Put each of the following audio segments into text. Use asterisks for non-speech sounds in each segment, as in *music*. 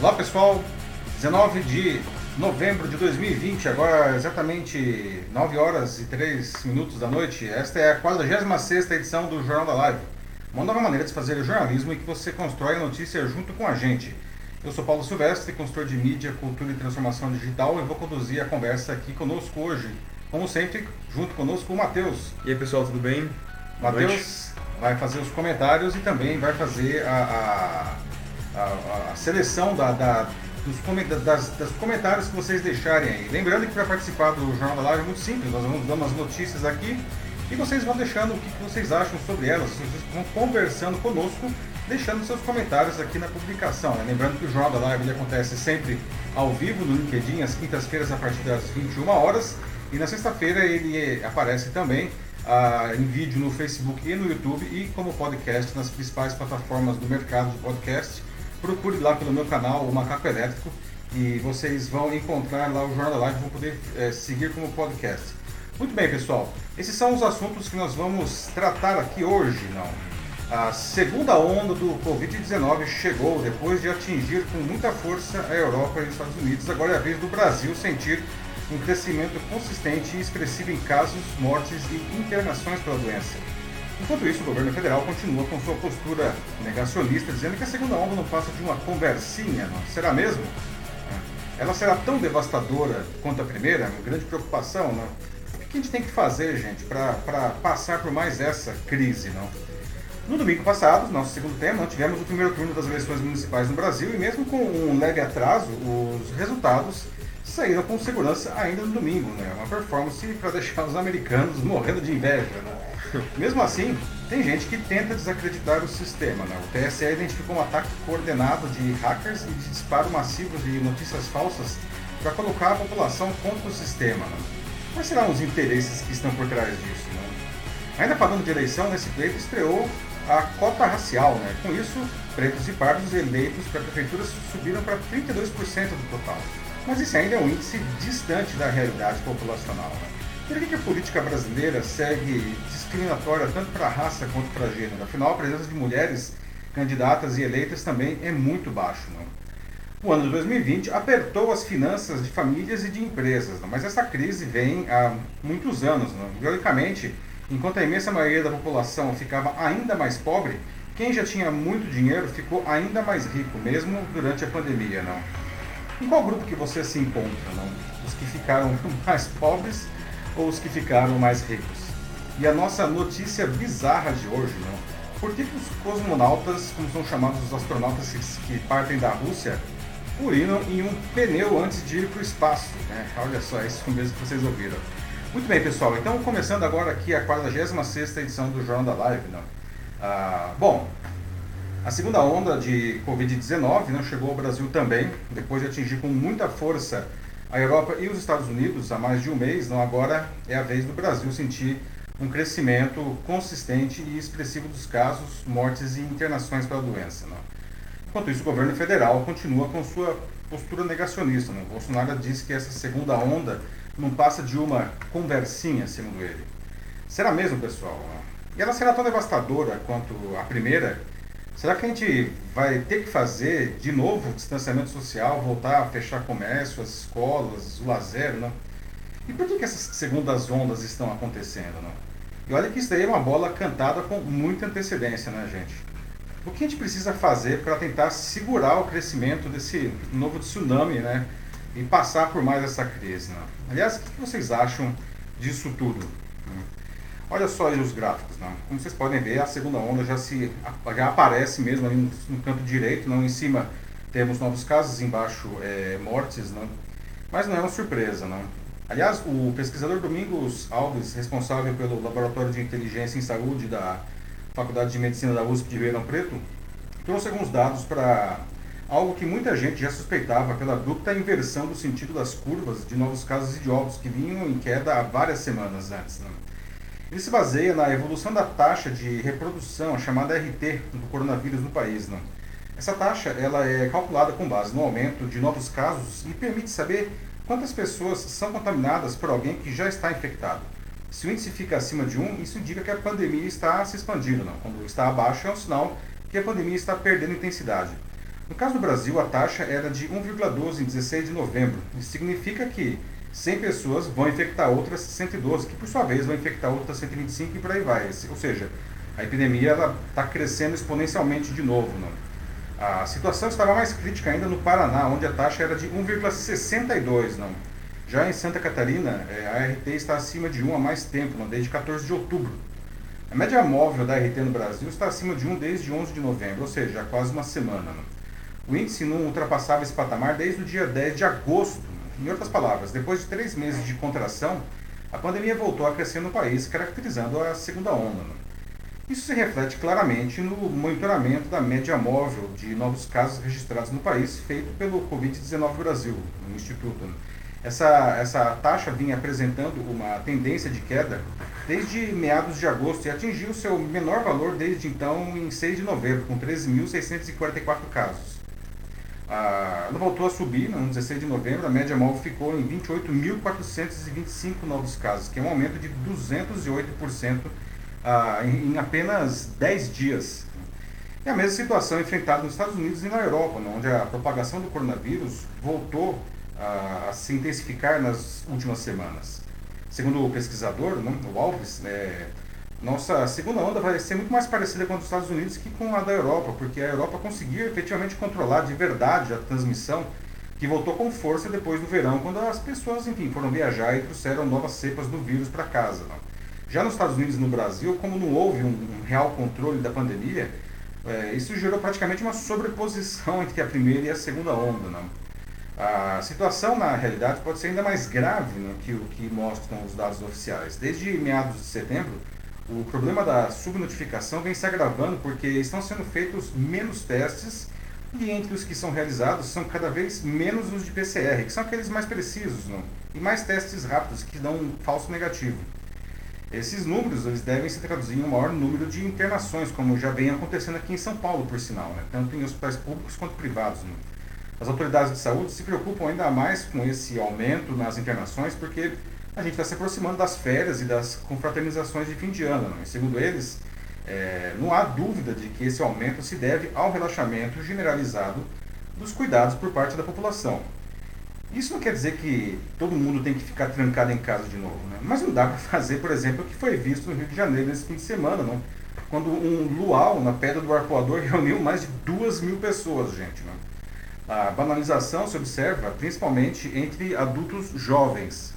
Olá pessoal, 19 de novembro de 2020, agora exatamente 9 horas e 3 minutos da noite. Esta é a 46 edição do Jornal da Live. Uma nova maneira de fazer jornalismo em que você constrói a notícia junto com a gente. Eu sou Paulo Silvestre, consultor de mídia, cultura e transformação digital e vou conduzir a conversa aqui conosco hoje. Como sempre, junto conosco o Matheus. E aí pessoal, tudo bem? Matheus vai fazer os comentários e também vai fazer a, a, a, a seleção da, da dos, das, das, comentários que vocês deixarem aí. Lembrando que para participar do Jornal da Live é muito simples, nós vamos dando as notícias aqui e vocês vão deixando o que, vocês acham sobre elas, vocês vão conversando conosco, deixando seus comentários aqui na publicação. Né? Lembrando que o Jornal da Live acontece sempre ao vivo no LinkedIn, às quintas-feiras a partir das 21 horas e na sexta-feira ele aparece também ah, em vídeo no Facebook e no YouTube e como podcast nas principais plataformas do mercado de podcast procure lá pelo meu canal, o Macaco Elétrico, e vocês vão encontrar lá o Jornal da Live, vão poder é, seguir como podcast. Muito bem, pessoal. Esses são os assuntos que nós vamos tratar aqui hoje, não? A segunda onda do Covid-19 chegou depois de atingir com muita força a Europa e os Estados Unidos. Agora é a vez do Brasil sentir um crescimento consistente e expressivo em casos, mortes e internações pela doença. Enquanto isso, o governo federal continua com sua postura negacionista, dizendo que a segunda onda não passa de uma conversinha. Não? Será mesmo? É. Ela será tão devastadora quanto a primeira? Uma grande preocupação, não? O que a gente tem que fazer, gente, para passar por mais essa crise, não? No domingo passado, nosso segundo tema, tivemos o primeiro turno das eleições municipais no Brasil e mesmo com um leve atraso, os resultados saíram com segurança ainda no domingo, né? Uma performance para deixar os americanos morrendo de inveja, né? Mesmo assim, tem gente que tenta desacreditar o sistema. Né? O TSE identificou um ataque coordenado de hackers e de disparo massivo de notícias falsas para colocar a população contra o sistema. Né? Quais serão os interesses que estão por trás disso? Né? Ainda falando de eleição, nesse pleito estreou a cota racial. Né? Com isso, pretos e pardos eleitos para prefeituras subiram para 32% do total. Mas isso ainda é um índice distante da realidade populacional. Né? Por que a política brasileira segue discriminatória tanto para raça quanto para gênero? Afinal, a presença de mulheres candidatas e eleitas também é muito baixo. Não? O ano de 2020 apertou as finanças de famílias e de empresas, não? mas essa crise vem há muitos anos. Não? Teoricamente, enquanto a imensa maioria da população ficava ainda mais pobre, quem já tinha muito dinheiro ficou ainda mais rico, mesmo durante a pandemia. Em qual grupo que você se encontra? Os que ficaram *laughs* mais pobres ou os que ficaram mais ricos? E a nossa notícia bizarra de hoje, não? Por que, os cosmonautas, como são chamados os astronautas que, que partem da Rússia, urinam em um pneu antes de ir para o espaço? Né? Olha só, é isso mesmo que vocês ouviram. Muito bem, pessoal. Então, começando agora aqui a 46 edição do Jornal da Live. Não? Ah, bom, a segunda onda de Covid-19 não chegou ao Brasil também, depois de atingir com muita força a Europa e os Estados Unidos há mais de um mês, não agora é a vez do Brasil sentir um crescimento consistente e expressivo dos casos, mortes e internações pela doença. Não? Enquanto isso, o governo federal continua com sua postura negacionista. Não? Bolsonaro disse que essa segunda onda não passa de uma conversinha, segundo ele. Será mesmo, pessoal? E ela será tão devastadora quanto a primeira? Será que a gente vai ter que fazer de novo o distanciamento social, voltar a fechar comércio, as escolas, o lazer, não? E por que, que essas segundas ondas estão acontecendo, não? E olha que isso daí é uma bola cantada com muita antecedência, né, gente? O que a gente precisa fazer para tentar segurar o crescimento desse novo tsunami, né? E passar por mais essa crise, né? Aliás, o que vocês acham disso tudo? Olha só aí os gráficos, né? como vocês podem ver, a segunda onda já, se, já aparece mesmo ali no, canto direito, não? em cima temos novos casos, embaixo é, mortes, não? mas não é uma surpresa. Não? Aliás, o pesquisador Domingos Alves, responsável pelo Laboratório de Inteligência em Saúde da Faculdade de Medicina da USP de Ribeirão Preto, trouxe alguns dados para algo que muita gente já suspeitava pela abrupta inversão do sentido das curvas de novos casos e de óbitos que vinham em queda há várias semanas antes. Não? Ele se baseia na evolução da taxa de reprodução, chamada RT, do coronavírus no país. Né? Essa taxa ela é calculada com base no aumento de novos casos e permite saber quantas pessoas são contaminadas por alguém que já está infectado. Se o índice fica acima de 1, isso indica que a pandemia está se expandindo. Quando está abaixo, é um sinal que a pandemia está perdendo intensidade. No caso do Brasil, a taxa era de 1,12 em 16 de novembro. Isso significa que 100 pessoas vão infectar outras 112, que por sua vez vão infectar outras 125 e por aí vai. Ou seja, a epidemia está crescendo exponencialmente de novo. Não? A situação estava mais crítica ainda no Paraná, onde a taxa era de 1,62. Não? Já em Santa Catarina, é, a RT está acima de 1 há mais tempo, desde 14 de outubro. A média móvel da RT no Brasil está acima de 1 desde 11 de novembro, ou seja, há quase uma semana. O índice não ultrapassava esse patamar desde o dia 10 de agosto. Em outras palavras, depois de três meses de contração, a pandemia voltou a crescer no país, caracterizando a segunda onda. Isso se reflete claramente no monitoramento da média móvel de novos casos registrados no país, feito pelo Covid-19 Brasil, no Instituto. Essa, essa taxa vinha apresentando uma tendência de queda desde meados de agosto e atingiu seu menor valor desde então em 6 de novembro, com 13.644 casos. Ah, ela voltou a subir no 16 de novembro, a média móvel ficou em 28.425 novos casos, que é um aumento de 208% ah, em, em, apenas 10 dias. É a mesma situação enfrentada nos Estados Unidos e na Europa, né, onde a propagação do coronavírus voltou a, a se intensificar nas últimas semanas. Segundo o pesquisador, né, o Alves, é, nossa segunda onda vai ser muito mais parecida com a dos Estados Unidos que com a da Europa, porque a Europa conseguiu efetivamente controlar de verdade a transmissão que voltou com força depois do verão, quando as pessoas, enfim, foram viajar e trouxeram novas cepas do vírus para casa. Né? Já nos Estados Unidos e no Brasil, como não houve um, um real controle da pandemia, é, isso gerou praticamente uma sobreposição *laughs* entre a primeira e a segunda onda. Né? A situação, na realidade, pode ser ainda mais grave né, que o que mostram os dados oficiais. Desde meados de setembro, o problema da subnotificação vem se agravando porque estão sendo feitos menos testes e entre os que são realizados são cada vez menos os de PCR, que são aqueles mais precisos, não? e mais testes rápidos que dão um falso negativo. Esses números eles devem se traduzir em um maior número de internações, como já vem acontecendo aqui em São Paulo, por sinal, né? tanto em hospitais públicos quanto privados. Né? As autoridades de saúde se preocupam ainda mais com esse aumento nas internações, porque a gente está se aproximando das férias e das confraternizações de fim de ano. Né? segundo eles, é, não há dúvida de que esse aumento se deve ao relaxamento generalizado dos cuidados por parte da população. Isso não quer dizer que todo mundo tem que ficar trancado em casa de novo, né? mas não dá para fazer, por exemplo, o que foi visto no Rio de Janeiro nesse fim de semana, não? quando um luau na pedra do arpoador *laughs* reuniu mais de duas mil pessoas, gente. Né? A banalização se observa principalmente entre adultos jovens.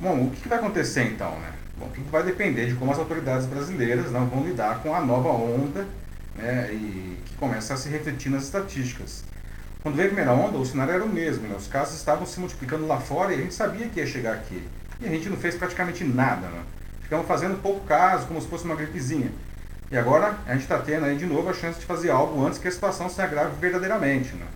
Bom, o que vai acontecer então? Né? Bom, tudo vai depender de como as autoridades brasileiras não vão lidar com a nova onda né, e que começa a se refletir nas estatísticas. Quando veio a primeira onda, o cenário era o mesmo, né? os casos estavam se multiplicando lá fora e a gente sabia que ia chegar aqui. E a gente não fez praticamente nada, né? Ficamos fazendo pouco caso, como se fosse uma gripezinha. E agora a gente está tendo aí de novo a chance de fazer algo antes que a situação se agrave verdadeiramente. Né?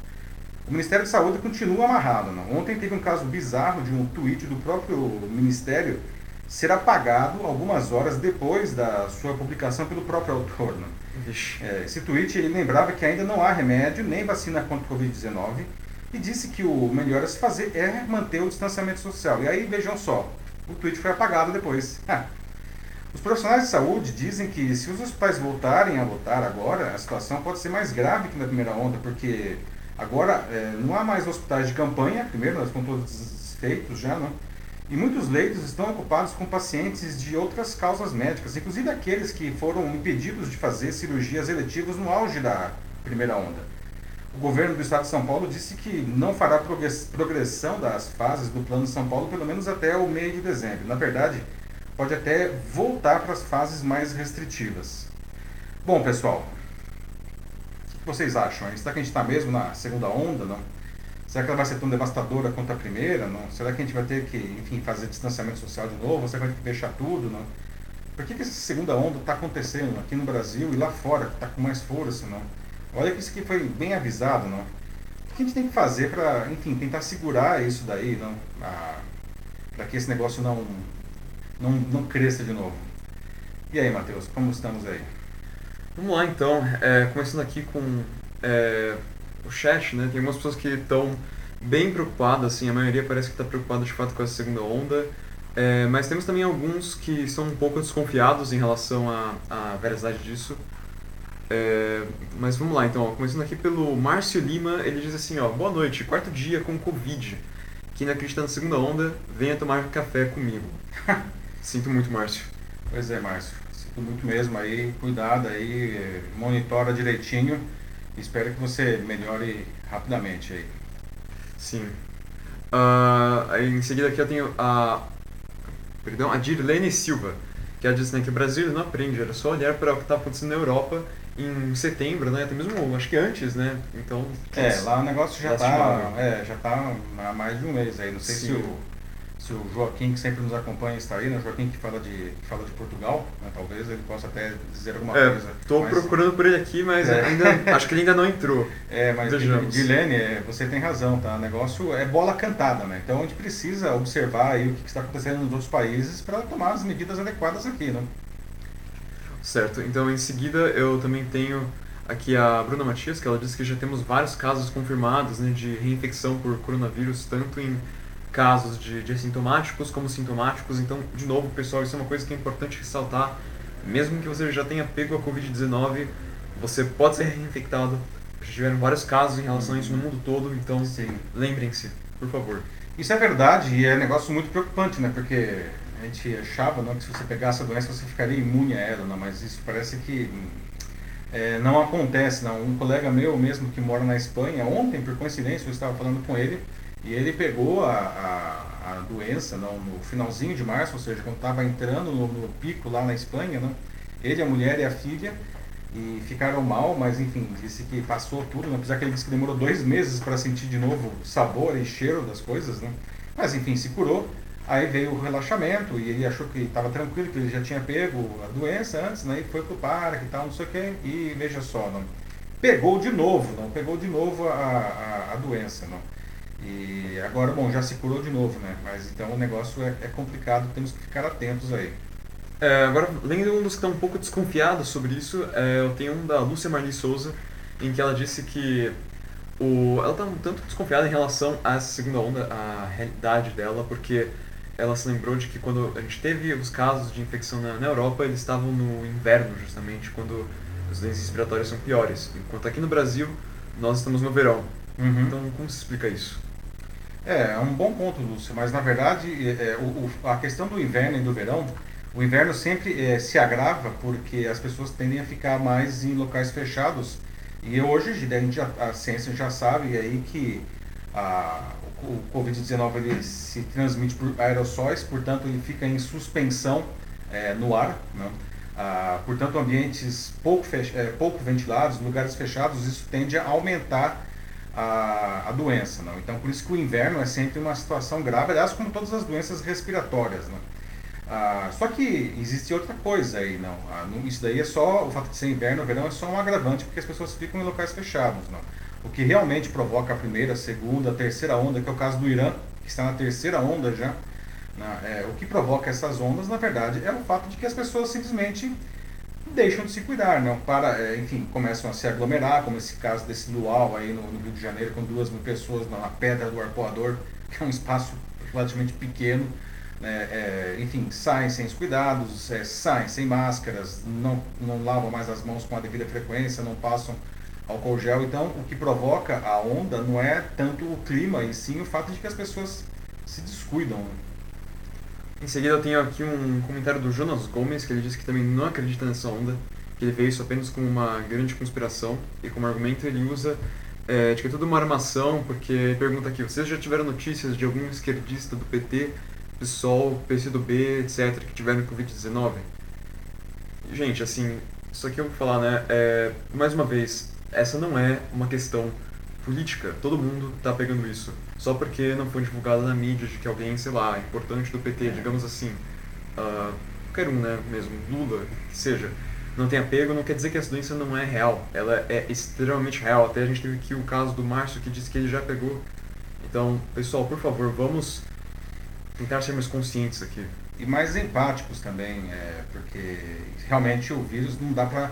O Ministério da Saúde continua amarrado. Né? Ontem teve um caso bizarro de um tweet do próprio Ministério ser apagado algumas horas depois da sua publicação pelo próprio autor. É, esse tweet ele lembrava que ainda não há remédio nem vacina contra o Covid-19 e disse que o melhor a se fazer é manter o distanciamento social. E aí vejam só, o tweet foi apagado depois. *laughs* Os profissionais de saúde dizem que se os hospitais voltarem a lotar agora, a situação pode ser mais grave que na primeira onda, porque agora é, não há mais hospitais de campanha, primeiro, nós estão todos feitos já, não? E muitos leitos estão ocupados com pacientes de outras causas médicas, inclusive aqueles que foram impedidos de fazer cirurgias eletivas no auge da primeira onda. O governo do estado de São Paulo disse que não fará progressão das fases do Plano de São Paulo pelo menos até o meio de dezembro. Na verdade, pode até voltar para as fases mais restritivas. Bom, pessoal, que vocês acham? Será que a gente está mesmo na segunda onda? Não? Será que ela vai ser tão devastadora quanto a primeira? Não? Será que a gente vai ter que, enfim, fazer distanciamento social de novo? Será que vai ter que deixar tudo? Não? Por que, que essa segunda onda está acontecendo aqui no Brasil e lá fora, que está com mais força? Não? Olha que isso aqui foi bem avisado. Não? O que a gente tem que fazer para, enfim, tentar segurar isso daí, não? para que esse negócio não, não, não cresça de novo? E aí, Matheus, como estamos aí? Vamos lá, então. É, começando aqui com... É o chat, né? Tem algumas pessoas que estão bem preocupadas, assim, a maioria parece que está preocupada de fato com essa segunda onda. É, mas temos também alguns que são um pouco desconfiados em relação à, à veracidade disso. É, mas vamos lá então, ó, começando aqui pelo Márcio Lima, ele diz assim, ó, boa noite, quarto dia com Covid. Quem não acredita na segunda onda, venha tomar café comigo. *laughs* Sinto muito, Márcio. Pois é, Márcio. Muito mesmo aí, cuidado aí, monitora direitinho. Espero que você melhore rapidamente aí. Sim. Uh, em seguida aqui eu tenho a. Perdão, a Dirlene Silva, que ela diz né, que o Brasil não aprende, era só olhar para o que está acontecendo na Europa em setembro, né? Até mesmo, acho que antes, né? Então... É, lá o negócio já está é, já tá há mais de um mês aí. Não sei se o, se o Joaquim, que sempre nos acompanha, está aí, né? O Joaquim que fala de, que fala de Portugal, né? talvez ele possa até dizer alguma é, coisa. Estou mas... procurando por ele aqui, mas é. ainda, *laughs* acho que ele ainda não entrou. É, mas Dilene, é, você tem razão, tá? O negócio é bola cantada, né? Então a gente precisa observar aí o que está acontecendo nos outros países para tomar as medidas adequadas aqui, né? Certo, então em seguida eu também tenho aqui a Bruna Matias, que ela disse que já temos vários casos confirmados né, de reinfecção por coronavírus, tanto em casos de, de assintomáticos como sintomáticos. Então, de novo, pessoal, isso é uma coisa que é importante ressaltar. Mesmo que você já tenha pego a Covid-19, você pode ser reinfectado. Já tiveram vários casos em relação a isso no mundo todo, então lembrem-se, por favor. Isso é verdade e é um negócio muito preocupante, né? Porque a gente achava não, que se você pegasse a doença você ficaria imune a ela, não, mas isso parece que é, não acontece. Não. Um colega meu mesmo que mora na Espanha, ontem, por coincidência, eu estava falando com ele e ele pegou a, a, a doença não, no finalzinho de março, ou seja, quando estava entrando no, no, pico lá na Espanha, não, ele, a mulher e a filha, e ficaram mal, mas enfim, disse que passou tudo, né, apesar que ele disse que demorou dois meses para sentir de novo sabor e cheiro das coisas, né, mas enfim, se curou Aí veio o relaxamento e ele achou que estava tranquilo, que ele já tinha pego a doença antes, né? E foi pro parque e tal, não sei o quê. E veja só, não. Pegou de novo, não. Pegou de novo a, a, a doença, não. E agora, bom, já se curou de novo, né? Mas então o negócio é, é complicado, temos que ficar atentos aí. É, agora, lendo um dos que estão um pouco desconfiados sobre isso, é, eu tenho um da Lúcia Marli Souza, em que ela disse que o, ela está um tanto desconfiada em relação à segunda onda, a realidade dela, porque ela se lembrou de que quando a gente teve os casos de infecção na, na Europa, eles estavam no inverno, justamente, quando os doenças respiratórias são piores. Enquanto aqui no Brasil, nós estamos no verão. Uhum. Então, como se explica isso? É, é um bom ponto, Lúcio, mas na verdade, é, o, a questão do inverno e do verão, o inverno sempre é, se agrava porque as pessoas tendem a ficar mais em locais fechados. E hoje, a, gente, a, a ciência já sabe aí que a, o Covid-19 ele se transmite por aerossóis, portanto ele fica em suspensão é, no ar. Né? Ah, portanto, ambientes pouco, é, pouco ventilados, lugares fechados, isso tende a aumentar a, a doença. Não? Então, por isso que o inverno é sempre uma situação grave, aliás, como todas as doenças respiratórias. Não? Ah, só que existe outra coisa aí, não. Ah, isso daí é só, o fato de ser inverno ou verão é só um agravante, porque as pessoas ficam em locais fechados. Não? O que realmente provoca a primeira, a segunda, a terceira onda, que é o caso do Irã, que está na terceira onda já. Né? É, o que provoca essas ondas, na verdade, é o fato de que as pessoas simplesmente deixam de se cuidar, não para, é, enfim, começam a se aglomerar, como esse caso desse luau aí no, no, Rio de Janeiro, com duas mil pessoas na Pedra do Arpoador, *laughs* que é um espaço relativamente pequeno, né? é, enfim, saem sem os cuidados, é, saem sem máscaras, não, não lavam mais as mãos com a devida frequência, não passam álcool gel. Então, o que provoca a onda não é tanto o clima, e sim o fato de que as pessoas se descuidam. Né? Em seguida, eu tenho aqui um comentário do Jonas Gomes, que ele disse que também não acredita nessa onda, que ele fez isso apenas como uma grande conspiração, e como argumento ele usa é, de que é tudo uma armação, porque pergunta aqui, vocês já tiveram notícias de algum esquerdista do PT, PSOL, PCdoB, etc., que tiveram Covid-19? Gente, assim, isso aqui eu vou falar, né, é, mais uma vez, essa não é uma questão política. Todo mundo está pegando isso. Só porque não foi divulgado na mídia de que alguém, sei lá, importante do PT, digamos assim, uh, qualquer um, né, mesmo, Lula, que seja, não tenha pego, não quer dizer que essa doença não é real. Ela é extremamente real. Até a gente teve aqui o caso do Márcio que disse que ele já pegou. Então, pessoal, por favor, vamos tentar ser mais conscientes aqui. E mais empáticos também, é, porque realmente o vírus não dá para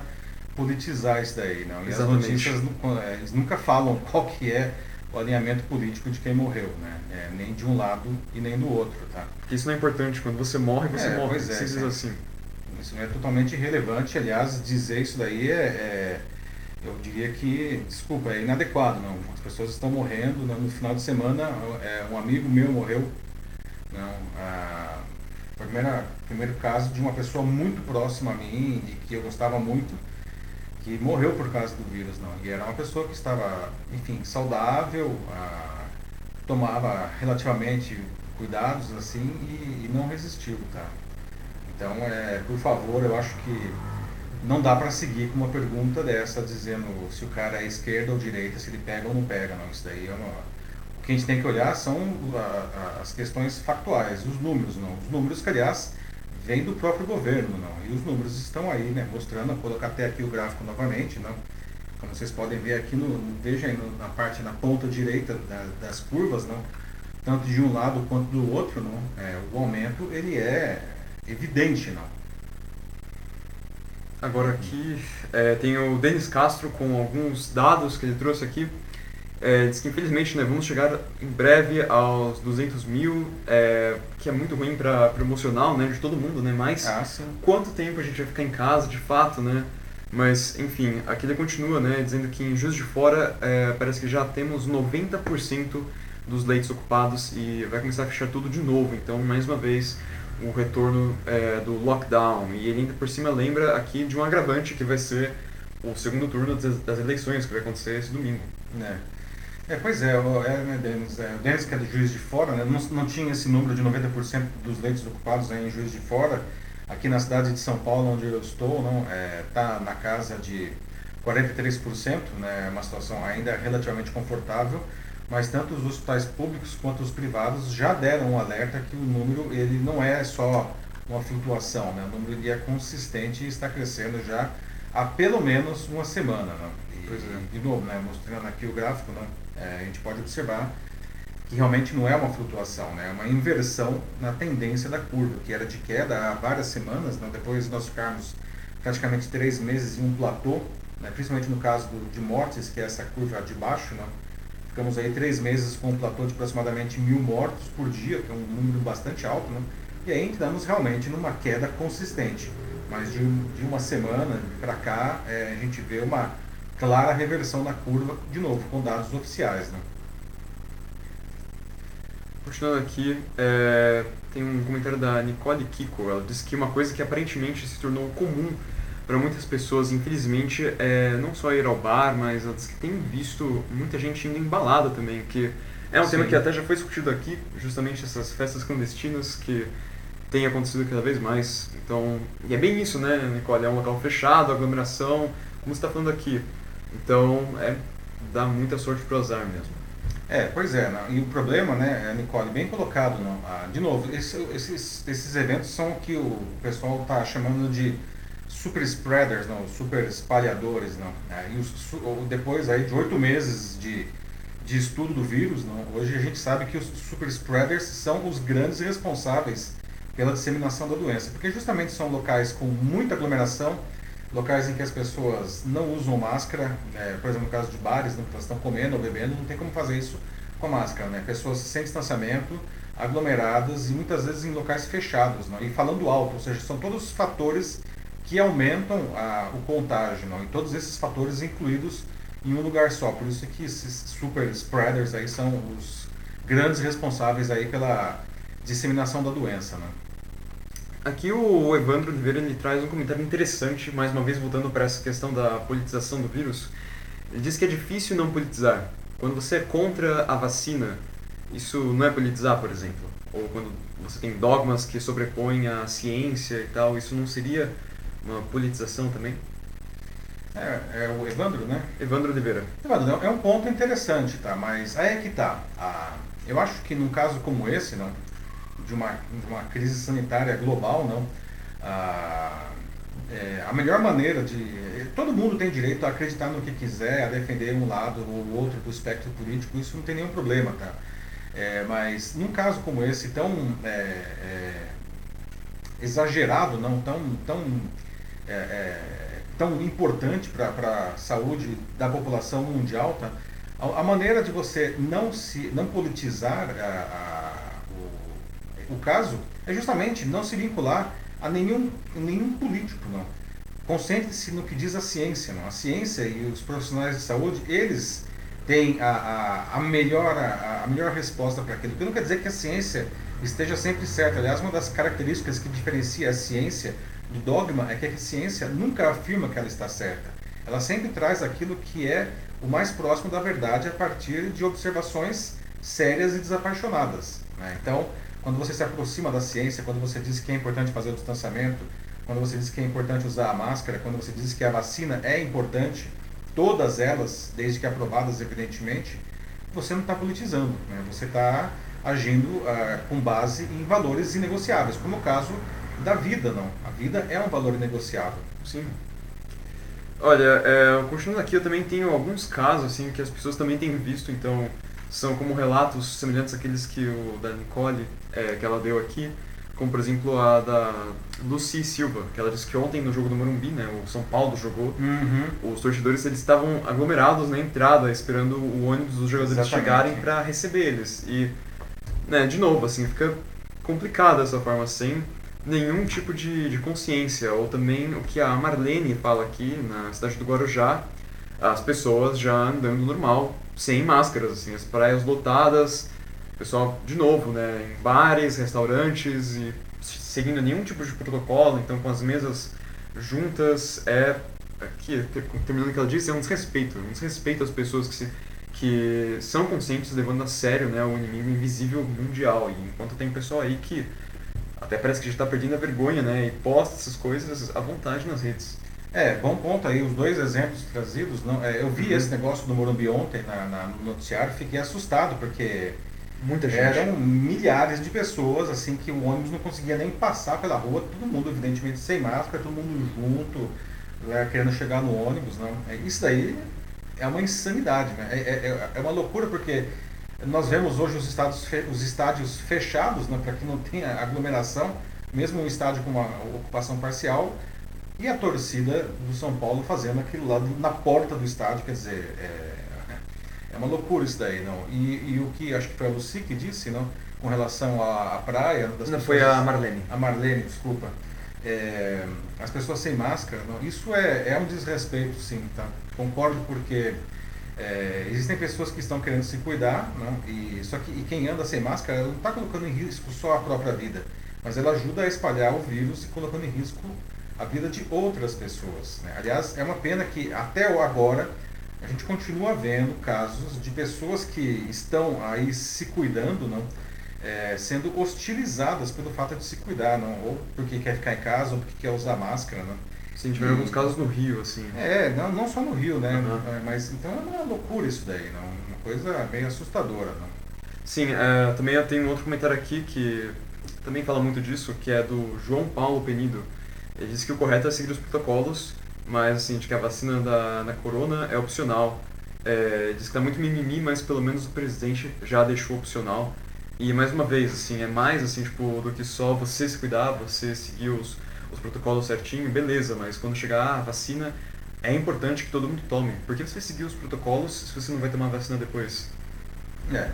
politizar isso daí, não. E Exatamente. as notícias é, eles nunca falam *laughs* qual que é o alinhamento político de quem morreu, né? É, nem de um lado e nem do outro, tá? Porque isso não é importante. Quando você morre, você é, morre. Pois é, Simples assim. Isso é totalmente irrelevante. Aliás, dizer isso daí é, é eu diria que, desculpa, é inadequado. Não. As pessoas estão morrendo. No final de semana, é, um amigo meu morreu. Não. A, foi o primeiro, primeiro caso de uma pessoa muito próxima a mim, de que eu gostava muito, que morreu por causa do vírus. Não. E era uma pessoa que estava, enfim, saudável, a, tomava relativamente cuidados assim e, e não resistiu, tá? Então, é, por favor, eu acho que não dá para seguir com uma pergunta dessa dizendo se o cara é esquerda ou direita, se ele pega ou não pega, não. Isso daí é uma... O que a gente tem que olhar são a, a, as questões factuais, os números, não. Os números que, aliás, vêm do próprio governo, não. E os números estão aí, né, mostrando, vou colocar até aqui o gráfico novamente, não. Como vocês podem ver aqui, no, veja aí na parte, na ponta direita da, das curvas, não. Tanto de um lado quanto do outro, não. É, o aumento, ele é evidente, não. Agora aqui é, tem o Denis Castro com alguns dados que ele trouxe aqui. É, diz que infelizmente né, vamos chegar em breve aos 200 mil, é, que é muito ruim para o emocional né, de todo mundo, né? Mas ah, quanto tempo a gente vai ficar em casa de fato, né? Mas enfim, aqui ele continua né, dizendo que em Juiz de Fora é, parece que já temos 90% dos leitos ocupados e vai começar a fechar tudo de novo. Então, mais uma vez, o retorno é, do lockdown. E ele ainda por cima lembra aqui de um agravante que vai ser o segundo turno das eleições, que vai acontecer esse domingo. É. É, pois é, o, é, né, Denis, é, o Denis, que é do Juiz de Fora, né, não, não tinha esse número de 90% dos leitos ocupados em Juiz de Fora. Aqui na cidade de São Paulo, onde eu estou, está é, na casa de 43%, né, uma situação ainda relativamente confortável mas tanto os hospitais públicos quanto os privados já deram um alerta que o número ele não é só uma flutuação, né? o número ele é consistente e está crescendo já há pelo menos uma semana. Né? E, é. De novo, né? mostrando aqui o gráfico, né? É, a gente pode observar que realmente não é uma flutuação, né? é uma inversão na tendência da curva, que era de queda há várias semanas, né? depois nós ficarmos praticamente três meses em um platô, né? principalmente no caso do, de mortes, que é essa curva de baixo, né? Ficamos aí três meses com um platô de aproximadamente mil mortos por dia, que é um número bastante alto, né? E aí entramos realmente numa queda consistente. Mas de, de uma semana para cá, é, a gente vê uma clara reversão na curva, de novo, com dados oficiais. Né? Continuando aqui, é, tem um comentário da Nicole Kiko. Ela disse que uma coisa que aparentemente se tornou comum para muitas pessoas, infelizmente, é não só ir ao bar, mas antes que tem visto muita gente indo em balada também, que é um Sim. tema que até já foi discutido aqui, justamente essas festas clandestinas que tem acontecido cada vez mais. Então, e é bem isso, né, Nicole? É um local fechado, aglomeração, como você está falando aqui. Então, é dá muita sorte pro azar mesmo. É, pois é, e o problema, né, Nicole, bem colocado, não? Ah, de novo, esse, esses, esses eventos são o que o pessoal está chamando de super spreaders, não, super espalhadores, não. É, e os, depois aí de oito meses de, de estudo do vírus, não, hoje a gente sabe que os super spreaders são os grandes responsáveis pela disseminação da doença, porque justamente são locais com muita aglomeração, locais em que as pessoas não usam máscara, é, por exemplo, no caso de bares, né, elas estão comendo ou bebendo, não tem como fazer isso com máscara, né? Pessoas sem distanciamento, aglomeradas e muitas vezes em locais fechados, não? e falando alto, ou seja, são todos fatores que aumentam a, o contágio, não? e todos esses fatores incluídos em um lugar só. Por isso que esses super spreaders aí são os grandes responsáveis aí pela disseminação da doença. Né? Aqui o Evandro Oliveira ele traz um comentário interessante, mais uma vez voltando para essa questão da politização do vírus. Ele diz que é difícil não politizar. Quando você é contra a vacina, isso não é politizar, por exemplo. Ou quando você tem dogmas que sobrepõem a ciência e tal, isso não seria uma politização também? É, é o Evandro, né? Evandro Oliveira. Evandro, é um ponto interessante, tá? Mas aí é que tá. Ah, eu acho que num caso como esse, não, de uma, de uma crise sanitária global, não, ah, é, a melhor maneira de. Todo mundo tem direito a acreditar no que quiser, a defender um lado ou outro do espectro político, isso não tem nenhum problema, tá? É, mas num caso como esse, tão é, é exagerado, não tão, tão é, é, tão importante para a saúde da população mundial, tá? a, a, maneira de você não, se, não politizar a, a, o, caso é justamente não se vincular a nenhum, nenhum político, não. Concentre-se no que diz a ciência, não. A ciência e os profissionais de saúde, eles têm a, a, a melhor, a, a melhor resposta para aquilo. Que não quer dizer que a ciência esteja sempre certa. Aliás, uma das características que diferencia a ciência do dogma é que a ciência nunca afirma que ela está certa. Ela sempre traz aquilo que é o mais próximo da verdade a partir de observações sérias e desapaixonadas. Né? Então, quando você se aproxima da ciência, quando você diz que é importante fazer o distanciamento, quando você diz que é importante usar a máscara, quando você diz que a vacina é importante, todas elas, desde que aprovadas, evidentemente, você não está politizando, né? você está agindo uh, com base em valores inegociáveis, como o caso da vida, não. A vida é um valor inegociável. Sim. Olha, é, continuando aqui, eu também tenho alguns casos assim que as pessoas também têm visto, então são como relatos semelhantes àqueles que o da Nicole, é, que ela deu aqui, como por exemplo a da Lucy Silva, que ela disse que ontem no jogo do Morumbi, né, o São Paulo jogou, uhum. os torcedores eles estavam aglomerados na entrada esperando o ônibus dos jogadores Exatamente. chegarem para receber eles e, né, de novo assim fica complicado essa forma sem nenhum tipo de, de consciência. Ou também o que a Marlene fala aqui na cidade do Guarujá, as pessoas já andando normal, sem máscaras, assim, as praias lotadas, pessoal, de novo, né, em bares, restaurantes e seguindo nenhum tipo de protocolo, então com as mesas juntas, é, aqui, terminando o que ela disse, é um desrespeito, um desrespeito às pessoas que, se, que são conscientes, levando a sério, né, o inimigo invisível mundial, e enquanto tem pessoal aí que até parece que gente está perdendo a vergonha, né? E posta essas coisas à vontade nas redes. É, bom ponto aí, os dois exemplos trazidos. Não, é, eu vi uhum. esse negócio do Morumbi ontem na, na, no noticiário fiquei assustado, porque Muita gente. eram milhares de pessoas, assim, que o ônibus não conseguia nem passar pela rua, todo mundo, evidentemente, sem máscara, todo mundo junto, né, querendo chegar no ônibus. Não. É, isso daí é uma insanidade, né? É, é, é uma loucura, porque nós vemos hoje os, estados, os estádios fechados, né, para que não tenha aglomeração, mesmo um estádio com uma ocupação parcial, e a torcida do São Paulo fazendo aquilo lá na porta do estádio, quer dizer, é, é uma loucura isso daí, não? E, e, o que acho que foi a Lucy que disse, não? Com relação à, à praia. Das não, pessoas, foi a Marlene. A Marlene, desculpa. É, as pessoas sem máscara, não? isso é, é um desrespeito, sim, tá? Concordo porque é, existem pessoas que estão querendo se cuidar, não? E, só que e quem anda sem máscara não está colocando em risco só a própria vida, mas ela ajuda a espalhar o vírus e colocando em risco a vida de outras pessoas. Né? Aliás, é uma pena que até agora a gente continua vendo casos de pessoas que estão aí se cuidando, não? É, sendo hostilizadas pelo fato de se cuidar, não? ou porque quer ficar em casa, ou porque quer usar máscara. Não? Sim, tiveram alguns casos no Rio, assim. É, não, não só no Rio, né? Uhum. Mas então é uma loucura isso daí, não? uma coisa meio assustadora. Não? Sim, é, também eu tenho outro comentário aqui que também fala muito disso, que é do João Paulo Penido. Ele disse que o correto é seguir os protocolos, mas assim, de que a vacina da, da corona é opcional. É, diz que tá muito mimimi, mas pelo menos o presidente já deixou opcional. E mais uma vez, assim, é mais assim, tipo, do que só você se cuidar, você seguir os, os protocolos certinho, beleza, mas quando chegar a vacina, é importante que todo mundo tome. Por que você vai seguir os protocolos se você não vai tomar a vacina depois? É.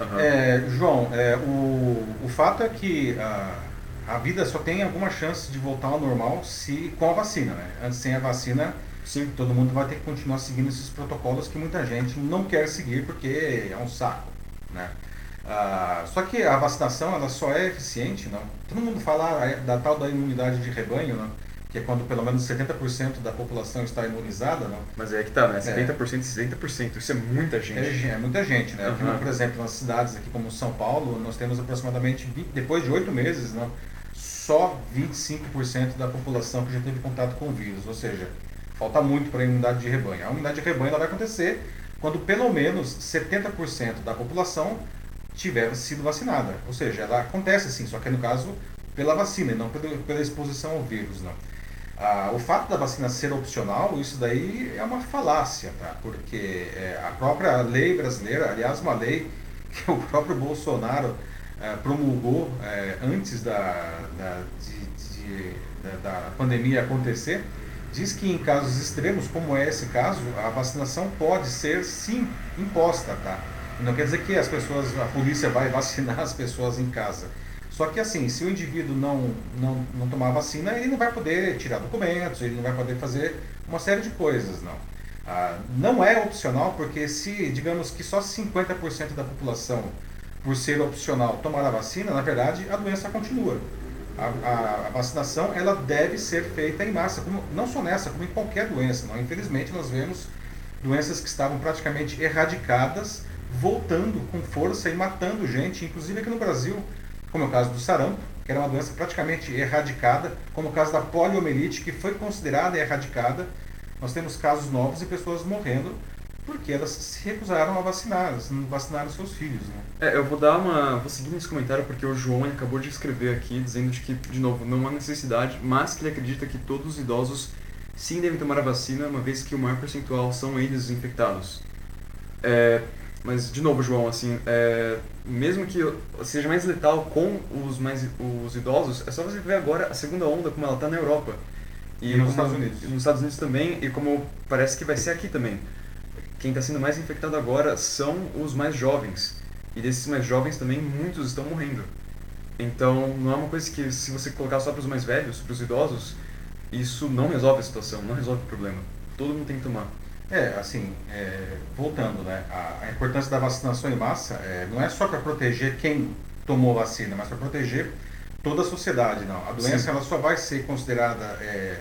Uhum. é João, é, o, o fato é que a, a vida só tem alguma chance de voltar ao normal se com a vacina, né? Antes sem a vacina, sim, todo mundo vai ter que continuar seguindo esses protocolos que muita gente não quer seguir porque é um saco, né? Ah, só que a vacinação ela só é eficiente, não? Todo mundo fala ah, da tal da imunidade de rebanho, não? que é quando pelo menos 70% da população está imunizada, não? Mas é que tá, né? 70% e 60%, isso é muita gente. É, é muita gente, né? Uhum. Aqui, por exemplo, nas cidades aqui como São Paulo, nós temos aproximadamente, 20, depois de oito meses, não? Só 25% da população que já teve contato com o vírus, ou seja, falta muito para a imunidade de rebanho. A imunidade de rebanho ela vai acontecer quando pelo menos 70% da população tiver sido vacinada. Ou seja, ela acontece sim, só que no caso pela vacina e não pela exposição ao vírus. Não. Ah, o fato da vacina ser opcional, isso daí é uma falácia, tá? porque é, a própria lei brasileira, aliás, uma lei *laughs* que o próprio Bolsonaro promulgou é, antes da, da, de, de, da, da pandemia acontecer, diz que em casos extremos, como é esse caso, a vacinação pode ser sim imposta, tá? Não quer dizer que as pessoas, a polícia vai *laughs* vacinar as pessoas em casa. Só que assim, se o indivíduo não, não, não tomar vacina, ele não vai poder tirar documentos, ele não vai poder fazer uma série de coisas, não. Ah, não é opcional, porque se, digamos que só 50% da população, por ser opcional, tomar a vacina, na verdade, a doença continua. A, a, a, vacinação ela deve ser feita em massa, como, não só nessa, como em qualquer doença. Não? Infelizmente, nós vemos doenças que estavam praticamente erradicadas, voltando com força e matando gente, inclusive aqui no Brasil, como é o caso do sarampo, que era uma doença praticamente erradicada, como o caso da poliomielite, que foi considerada erradicada. Nós temos casos novos e pessoas morrendo porque elas se recusaram a vacinar, elas não vacinaram seus filhos. Né? É, eu vou dar uma. vou seguir nesse comentário porque o João acabou de escrever aqui dizendo que, de novo, não há necessidade, mas que ele acredita que todos os idosos sim devem tomar a vacina, uma vez que o maior percentual são eles os infectados. É, mas, de novo, João, assim, é, mesmo que seja mais letal com os mais os idosos, é só você ver agora a segunda onda como ela está na Europa. E, e nos Estados Unidos. Nos Estados Unidos também, e como parece que vai ser aqui também. Quem está sendo mais infectado agora são os mais jovens. E desses mais jovens também, muitos estão morrendo. Então, não é uma coisa que, se você colocar só para os mais velhos, para os idosos, isso não resolve a situação, não resolve o problema. Todo mundo tem que tomar. É, assim, é, voltando, né? A, a, importância da vacinação em massa é, não é só para proteger quem tomou vacina, mas para proteger toda a sociedade, não. A doença ela só vai ser considerada, é,